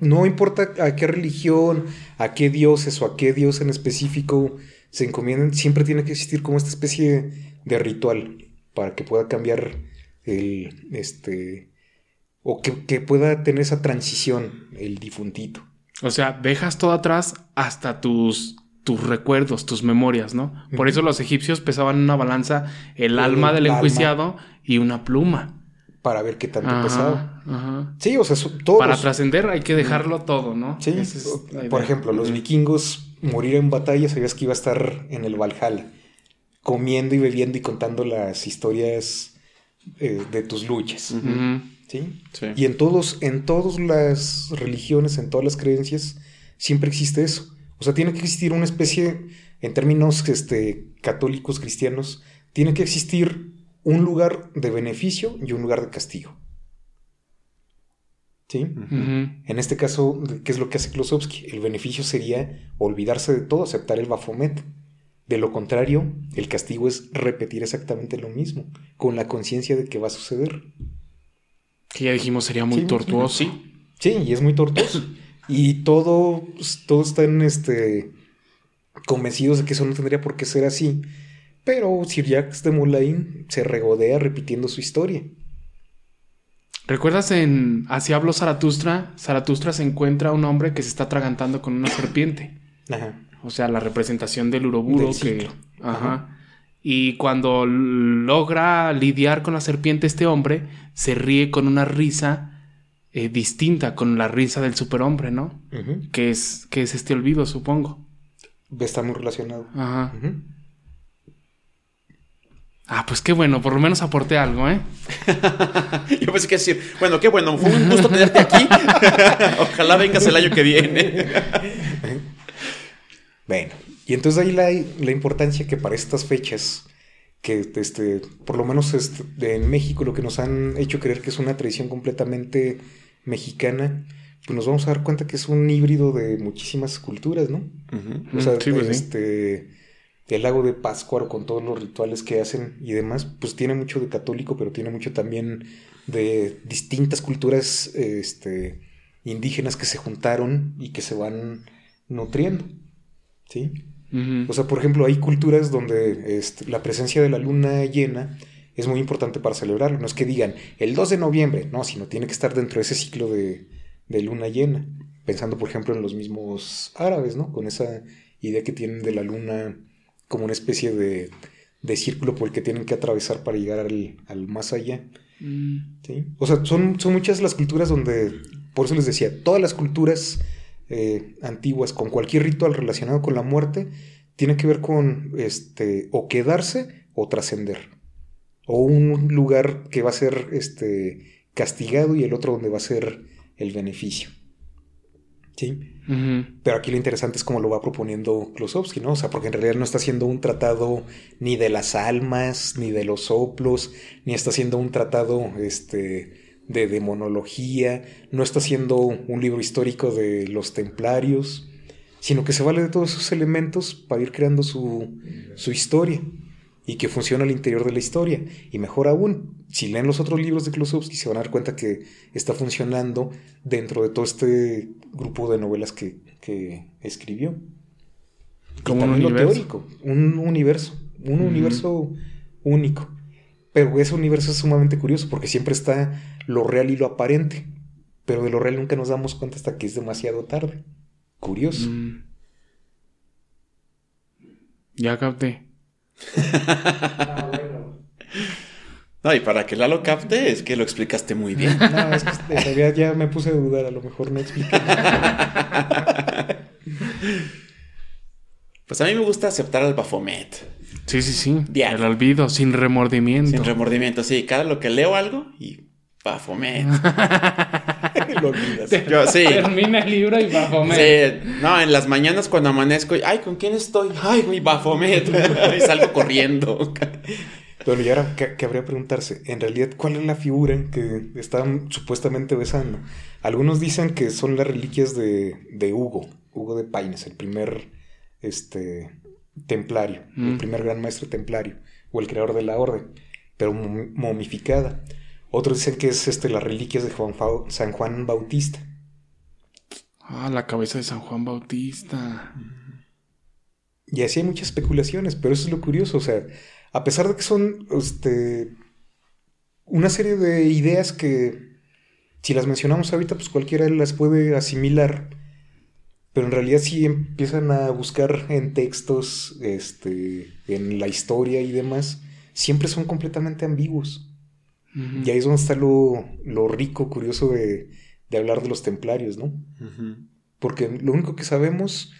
no importa a qué religión, a qué dioses o a qué dios en específico se encomienden, siempre tiene que existir como esta especie de ritual para que pueda cambiar el, este, o que, que pueda tener esa transición el difuntito. O sea, dejas todo atrás hasta tus, tus recuerdos, tus memorias, ¿no? Por eso los egipcios pesaban en una balanza el, El alma del alma. enjuiciado y una pluma. Para ver qué tanto Ajá, pesaba. Ajá. Sí, o sea, todos. Para trascender hay que dejarlo todo, ¿no? Sí, es por ejemplo, los vikingos morir en batalla, sabías que iba a estar en el Valhalla, comiendo y bebiendo y contando las historias eh, de tus luchas. ¿Sí? Sí. Y en todos, en todas las religiones, en todas las creencias, siempre existe eso. O sea, tiene que existir una especie, en términos este, católicos, cristianos, tiene que existir un lugar de beneficio y un lugar de castigo. ¿Sí? En este caso, ¿qué es lo que hace Klosowski? El beneficio sería olvidarse de todo, aceptar el Bafomet. De lo contrario, el castigo es repetir exactamente lo mismo, con la conciencia de que va a suceder. Que ya dijimos sería muy Sí, tortuoso. Sí. Sí, y es muy tortuoso. Y todo, todos están este, convencidos de que eso no tendría por qué ser así. Pero Sir Jacques de Moulin se regodea repitiendo su historia. ¿Recuerdas en Así habló Zaratustra? Zaratustra se encuentra un hombre que se está atragantando con una serpiente. Ajá. O sea, la representación del uroburo Del que. Ajá. Y cuando logra lidiar con la serpiente, este hombre se ríe con una risa eh, distinta, con la risa del superhombre, ¿no? Ujú. Que es, que es este olvido, supongo. Está muy relacionado. Ajá. Ujú. Ah, pues qué bueno, por lo menos aporté algo, ¿eh? Yo pensé que decir, bueno, qué bueno, fue un gusto tenerte aquí. Ojalá vengas el año que viene. Bueno, y entonces ahí la, la importancia que para estas fechas, que este, por lo menos este, en México lo que nos han hecho creer que es una tradición completamente mexicana, pues nos vamos a dar cuenta que es un híbrido de muchísimas culturas, ¿no? O sea, Sí, pues sí. El lago de Pátzcuaro con todos los rituales que hacen y demás, pues tiene mucho de católico, pero tiene mucho también de distintas culturas este, indígenas que se juntaron y que se van nutriendo. ¿Sí? O sea, por ejemplo, hay culturas donde este, la presencia de la luna llena es muy importante para celebrarlo. No es que digan el 2 de noviembre, no, sino tiene que estar dentro de ese ciclo de, de luna llena. Pensando, por ejemplo, en los mismos árabes, ¿no? Con esa idea que tienen de la luna como una especie de, de círculo por el que tienen que atravesar para llegar al, al más allá. Mm. ¿sí? O sea, son, son muchas las culturas donde, por eso les decía, todas las culturas eh, antiguas con cualquier ritual relacionado con la muerte tienen que ver con este, o quedarse o trascender. O un lugar que va a ser este, castigado y el otro donde va a ser el beneficio. ¿Sí? Pero aquí lo interesante es cómo lo va proponiendo Klosowski, ¿no? O sea, porque en realidad no está haciendo un tratado ni de las almas, ni de los soplos, ni está haciendo un tratado este, de demonología, no está haciendo un libro histórico de los templarios, sino que se vale de todos esos elementos para ir creando su, su historia y que funciona al interior de la historia. Y mejor aún, si leen los otros libros de Klosowski, se van a dar cuenta que está funcionando dentro de todo este grupo de novelas que, que escribió. Y Como un también lo teórico, un universo, un universo único. Pero ese universo es sumamente curioso porque siempre está lo real y lo aparente. Pero de lo real nunca nos damos cuenta hasta que es demasiado tarde. Curioso. Mm. Ya capté. No, y para que Lalo capte, es que lo explicaste muy bien. No, es que en realidad ya me puse a dudar, a lo mejor no expliqué. Pues a mí me gusta aceptar al Bafomet. Sí, sí, sí. Diario. El olvido, sin remordimiento. Sin remordimiento, sí. Cada lo que leo algo y Bafomet. lo olvidas. Yo, sí. Termina el libro y bajo Sí, no, en las mañanas cuando amanezco, y, ay, ¿con quién estoy? Ay, mi Bafomet. y salgo corriendo. Pero y ahora que, que habría preguntarse, en realidad, ¿cuál es la figura en que están supuestamente besando? Algunos dicen que son las reliquias de, de Hugo, Hugo de Paines, el primer este, templario, el Mm. primer gran maestro templario, o el creador de la orden, pero mom- momificada. Otros dicen que es este, las reliquias de Juan San Juan Bautista. Ah, la cabeza de San Juan Bautista. Y así hay muchas especulaciones, pero eso es lo curioso, o sea, a pesar de que son este, una serie de ideas que si las mencionamos ahorita, pues cualquiera las puede asimilar, pero en realidad si empiezan a buscar en textos, este, en la historia y demás, siempre son completamente ambiguos. Y ahí es donde está lo, lo rico, curioso de, de hablar de los templarios, ¿no? Porque lo único que sabemos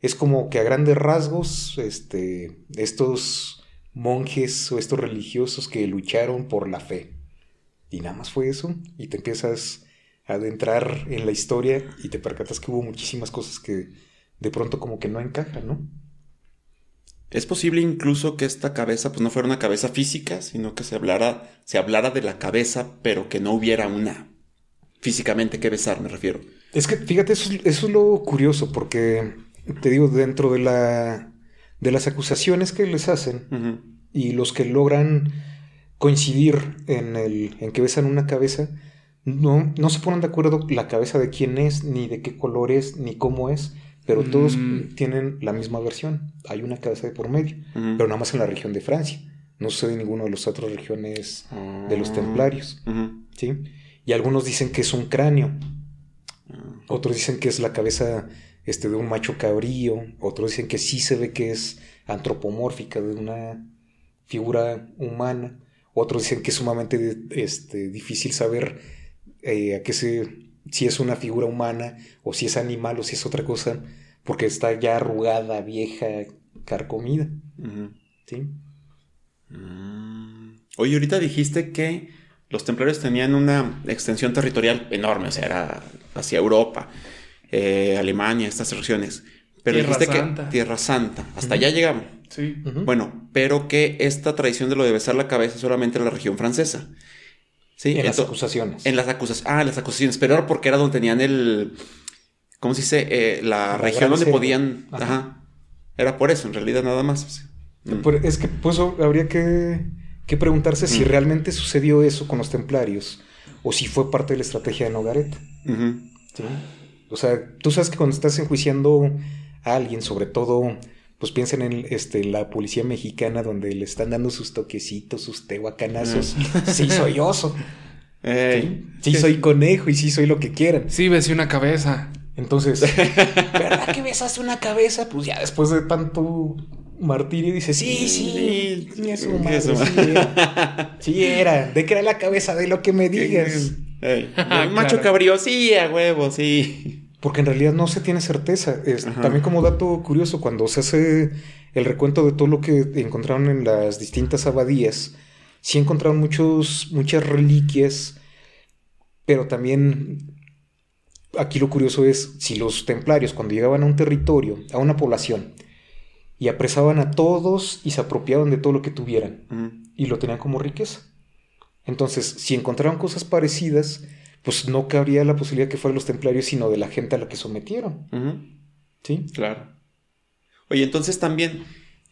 es como que a grandes rasgos, este, estos monjes o estos religiosos que lucharon por la fe. Y nada más fue eso. Y te empiezas a adentrar en la historia y te percatas que hubo muchísimas cosas que de pronto como que no encajan, ¿no? Es posible incluso que esta cabeza pues no fuera una cabeza física, sino que se hablara, se hablara de la cabeza, pero que no hubiera una físicamente que besar, me refiero. Es que, fíjate, eso es, eso es lo curioso, porque te digo, dentro de la de las acusaciones que les hacen, y los que logran coincidir en, el, en que besan una cabeza, no, no se ponen de acuerdo la cabeza de quién es, ni de qué color es, ni cómo es, pero todos Mm. tienen la misma versión. Hay una cabeza de por medio, pero nada más en la región de Francia. No sucede en ninguna de las otras regiones de los Ah. templarios. ¿sí? Y algunos dicen que es un cráneo, Ah. otros dicen que es la cabeza este, de un macho cabrío, otros dicen que sí se ve que es antropomórfica de una figura humana, otros dicen que es sumamente este, difícil saber eh, a qué se, si es una figura humana o si es animal o si es otra cosa, porque está ya arrugada, vieja, carcomida. ¿sí? Mm. Oye, ahorita dijiste que los templarios tenían una extensión territorial enorme, o sea, era hacia Europa, eh, Alemania, estas regiones. Pero Tierra dijiste Santa. que Tierra Santa, hasta allá llegaban. Sí. Bueno, pero que esta tradición de lo de besar la cabeza es solamente en la región francesa. Sí, en las acusaciones. En las acusaciones. Ah, en las acusaciones. Pero era porque era donde tenían el. ¿Cómo se dice? Eh, la, La región donde podían. Ajá. Ajá. Era por eso, en realidad, nada más. Mm. Es que pues habría que, que preguntarse si realmente sucedió eso con los templarios o si fue parte de la estrategia de Nogaret. Ujú. ¿sí? O sea, tú sabes que cuando estás enjuiciando a alguien, sobre todo, pues piensen en este, la policía mexicana donde le están dando sus toquecitos, sus tehuacanazos. Sí, soy oso. Ey. Sí, soy conejo y sí soy lo que quieran. Sí, besé una cabeza. Entonces, ¿verdad que besaste una cabeza? Pues ya después de tanto martirio dice, sí, sí, sí, es sí era. Sí era, de que era la cabeza de lo que me digas. Ey. Claro. Un macho cabrío, sí, a huevo, sí. Porque en realidad no se tiene certeza. Es- también como dato curioso, cuando se hace el recuento de todo lo que encontraron en las distintas abadías, sí encontraron muchos, muchas reliquias, pero también aquí lo curioso es si los templarios cuando llegaban a un territorio, a una población, y apresaban a todos y se apropiaban de todo lo que tuvieran, y lo tenían como riqueza. Entonces, si encontraron cosas parecidas, pues no cabría la posibilidad que fueran los templarios, sino de la gente a la que sometieron. ¿Sí? Claro. Oye, entonces también,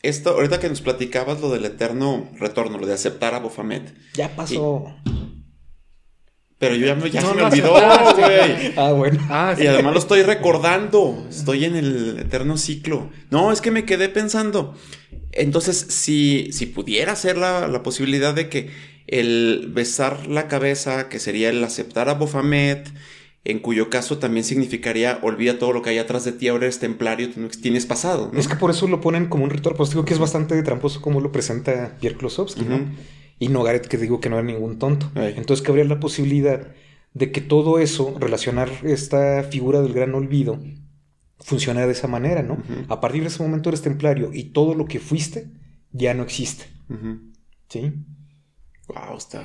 esto, ahorita que nos platicabas lo del eterno retorno, lo de aceptar a Bofamet, Ya pasó. pero yo ya, me- ya No se me olvidó, güey. Ah, bueno. Ah, sí. Y además lo estoy recordando. Estoy en el eterno ciclo. No, es que me quedé pensando. Entonces, si, si pudiera ser la, la posibilidad de que el besar la cabeza, que sería el aceptar a Bofamet, en cuyo caso también significaría olvida todo lo que hay atrás de ti, ahora eres templario, no tienes pasado. ¿no? Es que por eso lo ponen como un ritual, pues digo que es bastante tramposo como lo presenta Pierre Klosowski, ¿no? Ujú. Y Nogaret, que digo que no era ningún tonto. Ay. Entonces cabría la posibilidad de que todo eso, relacionar esta figura del gran olvido, funciona de esa manera, ¿no? A partir de ese momento eres templario y todo lo que fuiste ya no existe. ¿sí? Wow, está.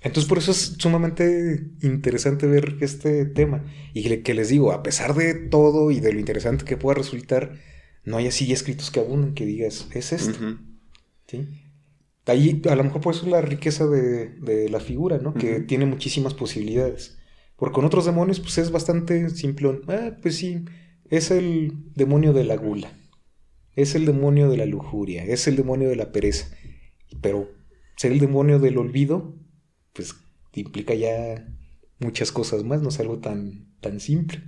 Entonces por eso es sumamente interesante ver este tema. Y que, que les digo, a pesar de todo y de lo interesante que pueda resultar, no hay así escritos que abunden que digas, es esto. ¿sí? Ahí a lo mejor por eso es la riqueza de, de la figura, ¿no? Que tiene muchísimas posibilidades. Porque con otros demonios pues es bastante simplón. Ah, pues sí, es el demonio de la gula. Es el demonio de la lujuria. Es el demonio de la pereza. Pero ser el demonio del olvido, pues implica ya muchas cosas más, no es algo tan, tan simple.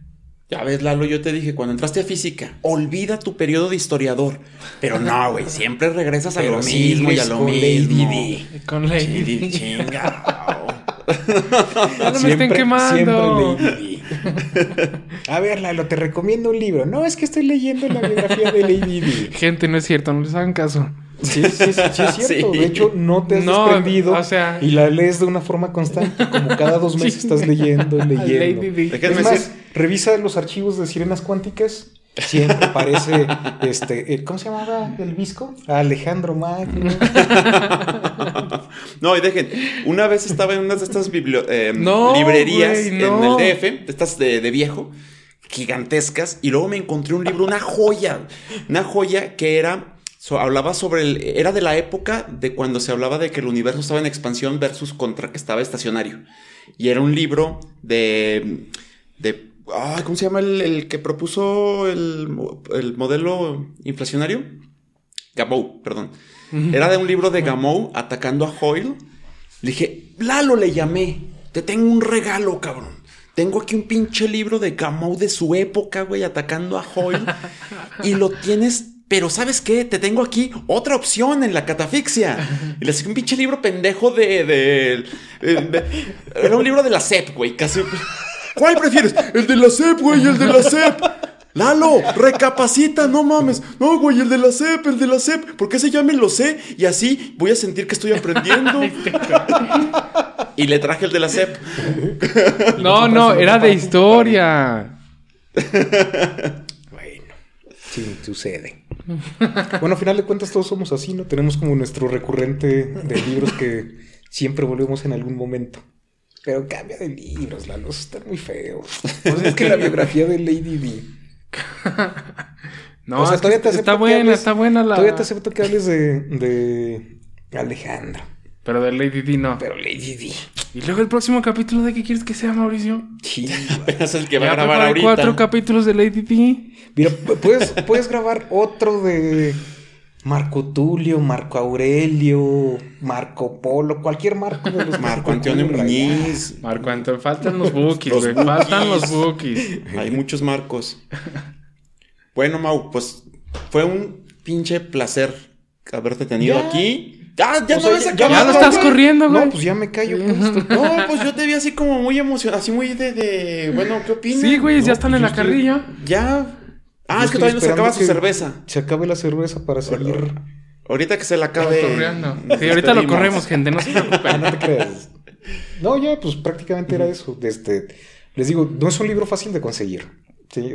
Ya ves, Lalo, yo te dije, cuando entraste a física, olvida tu periodo de historiador. Pero no, güey, siempre regresas a Pero lo mismo y a lo con mismo. Lady Di. Con Lady Di. chinga. No me estén quemando. siempre Lady Di. A ver, Lalo, te recomiendo un libro. No, es que estoy leyendo la biografía de Lady Di. Gente, no es cierto, no les hagan caso. Sí, sí, sí, sí es cierto. Sí. De hecho, no te has No, desprendido o sea- y la lees de una forma constante. Como cada dos meses Sí. estás leyendo, leyendo. Di. Déjenme es más, decir- revisa los archivos de Sirenas Cuánticas. Siempre aparece, este, eh, ¿cómo se llamaba el visco? Alejandro Magno. No, y dejen, una vez estaba en una de estas biblio- eh, No, librerías en el DF, de estas de, de viejo, gigantescas, y luego me encontré un libro, una joya, una joya que era, so- hablaba sobre el, era de la época de cuando se hablaba de que el universo estaba en expansión versus contra que estaba estacionario. Y era un libro de, de, ay, ¿cómo se llama el, el que propuso el, el modelo inflacionario? Gamow, perdón. Era de un libro de Gamow atacando a Hoyle. Le dije, Lalo le llamé. Te tengo un regalo, cabrón. tengo aquí un pinche libro de Camus de su época, güey, atacando a Hoyle. y lo tienes pero ¿sabes qué? Te tengo aquí otra opción en la catafixia. Y le saqué un pinche libro pendejo de, de, Era un libro de la CEP, güey. Casi. ¿Cuál prefieres? El de la CEP, güey, el de la CEP. Lalo, recapacita, no mames. No, güey, el de la CEP, el de la CEP. ¿Por qué se llama lo sé? Y así voy a sentir que estoy aprendiendo. y le traje el de la CEP. No, no, era de historia. bueno, sí, sucede. Bueno, al final de cuentas todos somos así, ¿no? Tenemos como nuestro recurrente de libros que siempre volvemos en algún momento. Pero cambia de libros, la luz está muy feo. O sea, es que la biografía de Lady D. no, o sea, todavía te está buena, está buena la. Todavía te acepto que hables de, de Alejandro. Pero de Lady D no. Pero Lady D. ¿Y luego el próximo capítulo de qué quieres que sea, Mauricio? Sí. es el que va a grabar ahorita. cuatro capítulos de Lady D. Mira, puedes, puedes grabar otro de Marco Tulio, Marco Aurelio, Marco Polo, cualquier Marco de los Marco Antonio Muñiz. Marco Antonio, faltan los bookies, güey. Faltan los bookies. Hay muchos Marcos. Bueno, Mau, pues fue un pinche placer haberte tenido aquí. Ya, ya no Ya, lo estás corriendo, güey. No, pues ya me callo. Pues. no, pues yo te vi así como muy emocionado, así muy de, de... Bueno, ¿qué opinas? Sí, güey, ya están en la carrilla. Ya. Ah, es que todavía no se acaba su cerveza. Se acabe la cerveza para salir. Ahorita que se la acabe. Sí, ahorita lo corremos, gente, no se preocupen. no te creas. No, ya, pues prácticamente era eso. Este, les digo, no es un libro fácil de conseguir. Sí,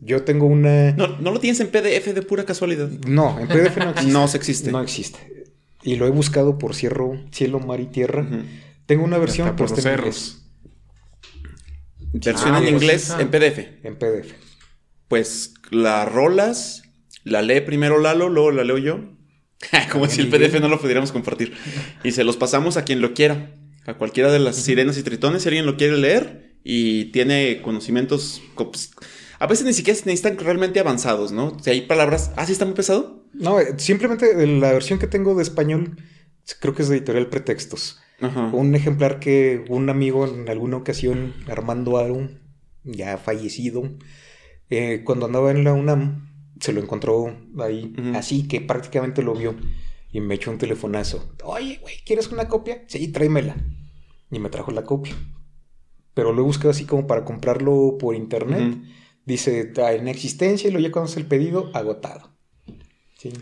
yo tengo una. No, no lo tienes en PDF de pura casualidad. No, en PDF no existe. no se existe. No existe y lo he buscado por cielo, cielo mar y tierra. Tengo una versión por en inglés. Versión en inglés en PDF. En PDF. Pues la rolas, la lee primero Lalo, luego la leo yo. Como si el PDF no lo pudiéramos compartir. Y se los pasamos a quien lo quiera. A cualquiera de las sirenas y tritones, si alguien lo quiere leer y tiene conocimientos. A veces ni siquiera se necesitan realmente avanzados, ¿no? Si hay palabras. Ah, sí, está muy pesado. No, eh, simplemente la versión que tengo de español creo que es de editorial Pretextos. Un ejemplar que un amigo en alguna ocasión, Armando Aru, ya fallecido, eh, cuando andaba en la UNAM, se lo encontró ahí, así que prácticamente lo vio y me echó un telefonazo. Oye, güey, ¿quieres una copia? Sí, tráemela. Y me trajo la copia. Pero lo he buscado así como para comprarlo por internet. Dice, en existencia y lo ya cuando el pedido, agotado. Sí.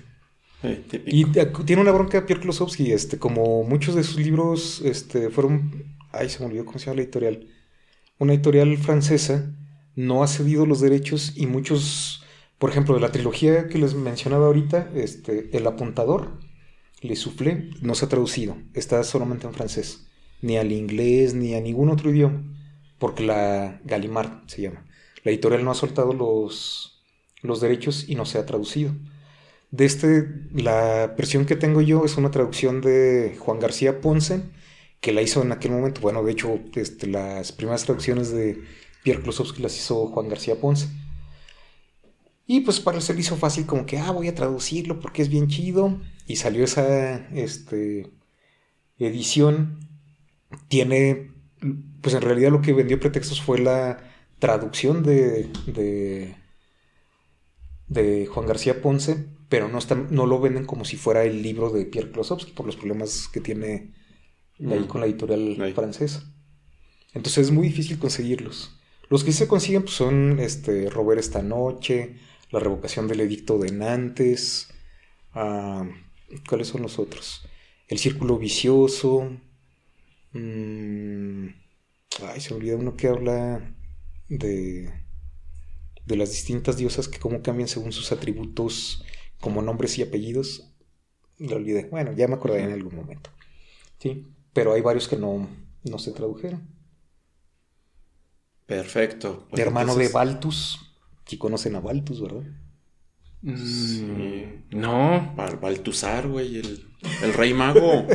y tiene una bronca Pierre Klosowski, este, como muchos de sus libros este, fueron, ay, se me olvidó cómo se llama la editorial, una editorial francesa no ha cedido los derechos y muchos, por ejemplo, de la trilogía que les mencionaba ahorita, este, El apuntador, Le Soufflé, no se ha traducido, está solamente en francés, ni al inglés, ni a ningún otro idioma, porque la Gallimard se llama. La editorial no ha soltado los, derechos y no se ha traducido. De este, la versión que tengo yo es una traducción de Juan García Ponce, que la hizo en aquel momento. Bueno, de hecho, este, las primeras traducciones de Pierre Klosowski las hizo Juan García Ponce. Y pues para él se le hizo fácil como que, ah, voy a traducirlo porque es bien chido. Y salió esa este, edición. Tiene, pues en realidad lo que vendió pretextos fue la traducción de, de, de Juan García Ponce pero no, están, no lo venden como si fuera el libro de Pierre Klosowski por los problemas que tiene ahí con la editorial francesa. Entonces es muy difícil conseguirlos. Los que se consiguen pues, son este, Robert esta noche, la revocación del edicto de Nantes, ah, ¿cuáles son los otros? El círculo vicioso. Mm, ay, se me olvidó uno que habla de, de las distintas diosas que cómo cambian según sus atributos como nombres y apellidos, lo olvidé. Bueno, ya me acordaré en algún momento. Sí, pero hay varios que no, no se tradujeron. Perfecto. Pues hermano de Baltus. Si conocen a Baltus, ¿verdad? Mm, sí. No. Baltusar, güey, el, el, rey mago.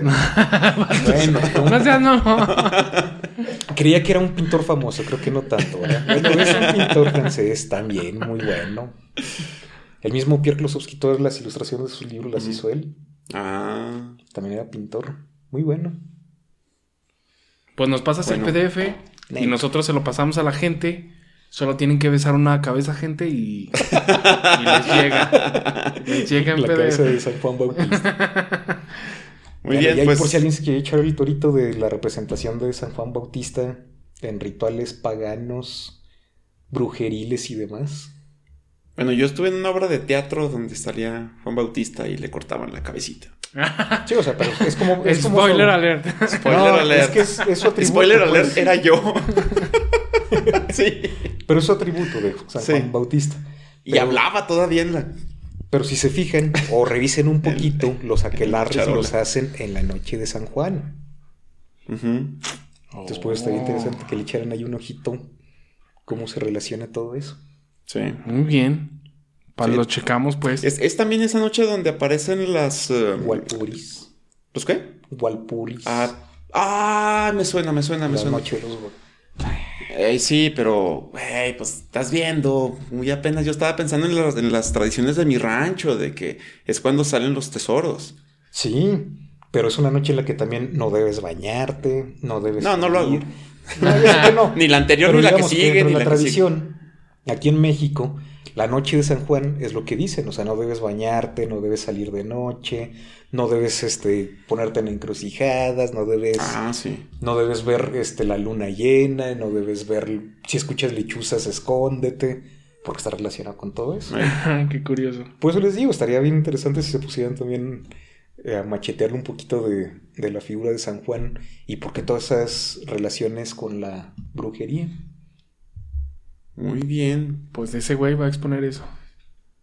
bueno, no no. Creía que era un pintor famoso, creo que no tanto, ¿verdad? Bueno, es un pintor francés también, muy bueno. El mismo Pierre Klosowski, todas las ilustraciones de sus libros las hizo él. Ah. También era pintor. Muy bueno. Pues nos pasas el PDF Y nosotros se lo pasamos a la gente. Solo tienen que besar una cabeza, gente, y, y les llega. Les llega en La cabeza PDF. de San Juan Bautista. Muy bien, y ahí pues. por si alguien se quiere echar el torito de la representación de San Juan Bautista en rituales paganos, brujeriles y demás. Bueno, yo estuve en una obra de teatro donde salía Juan Bautista y le cortaban la cabecita. Sí, o sea, pero es como... Es como Spoiler alert. Spoiler No, alert. Es que es, es su atributo. Spoiler pues. alert, era yo. sí. Pero es su atributo de San Sí. Juan Bautista. Y hablaba todavía en la. Pero si se fijan o revisen un poquito, los aquelarres los hacen en la noche de San Juan. Ujú. Entonces, pues estaría interesante que le echaran ahí un ojito cómo se relaciona todo eso. Sí. Muy bien. Para Sí. lo checamos, pues. Es, es también esa noche donde aparecen las. eh, Walpuris. ¿Los qué? Walpuris. Ah, ah, me suena, me suena, me la suena. noche de los Sí, pero, güey, pues estás viendo. Muy apenas yo estaba pensando en las, en las tradiciones de mi rancho, de que es cuando salen los tesoros. Sí, pero es una noche en la que también no debes bañarte, no debes. No, no lo hago. No, que no. Ni la anterior, Pero ni la que sigue, ni la la que sigue. tradición, aquí en México, la noche de San Juan es lo que dicen, o sea, no debes bañarte, no debes salir de noche, no debes este ponerte en encrucijadas, no debes Ah, sí. no debes ver este la luna llena, no debes ver si escuchas lechuzas, escóndete, porque está relacionado con todo eso. Qué curioso. Por eso les digo, estaría bien interesante si se pusieran también eh, a machetearle un poquito de, de la figura de San Juan y por qué todas esas relaciones con la brujería. Muy bien. Pues ese güey va a exponer eso.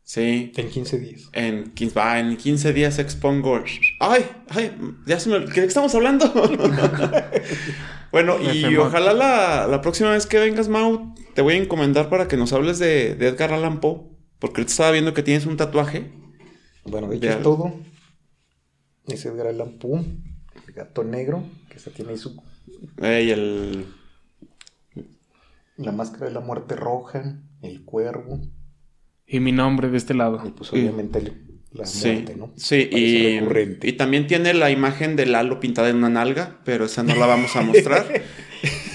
Sí. En 15 días. En 15, va, en 15 días expongo. ¡Ay! ¡Ay! Ya se me. ¿De qué estamos hablando? bueno, y ojalá la, la próxima vez que vengas, Mau, te voy a encomendar para que nos hables de, de Edgar Allan Poe. Porque ahorita estaba viendo que tienes un tatuaje. Bueno, de hecho es todo. Es Edgar Allan Poe, el gato negro, que se tiene ahí su Eh, y el. La máscara de la muerte roja, el cuervo, Y mi nombre de este lado. y pues obviamente el- la Sí, muerte, ¿no? sí, y, recurrente. y también tiene la imagen de Lalo pintada en una nalga, pero esa no la vamos a mostrar.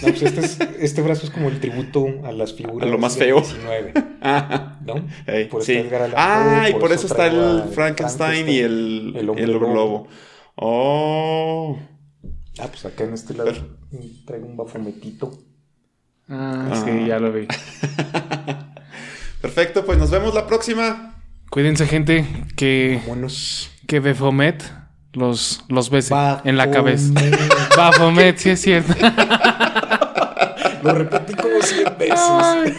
No, pues este, es- este brazo es como el tributo a las figuras A lo más feo. 19, Ah, ¿no? ey, Por eso sí. está Edgar Allan Ah, Poe, y por eso está traigo el al Frankenstein y el, el el hombre hombre lobo. lobo. Oh. Ah, pues acá en este lado traigo un bafometito. Ah, Ah. sí, ya lo vi. Perfecto, pues nos vemos la próxima. Cuídense, gente, que, Buenos. que Befomet los, los bese en la cabeza. Bafomet, sí es cierto. Lo repetí como 100 veces. Ay.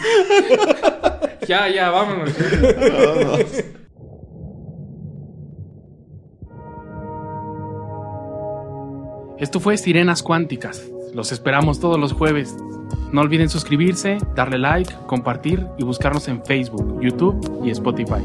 ya, ya, vámonos. Vámonos. Esto fue Sirenas Cuánticas. Los esperamos todos los jueves. No olviden suscribirse, darle like, compartir y buscarnos en Facebook, YouTube y Spotify.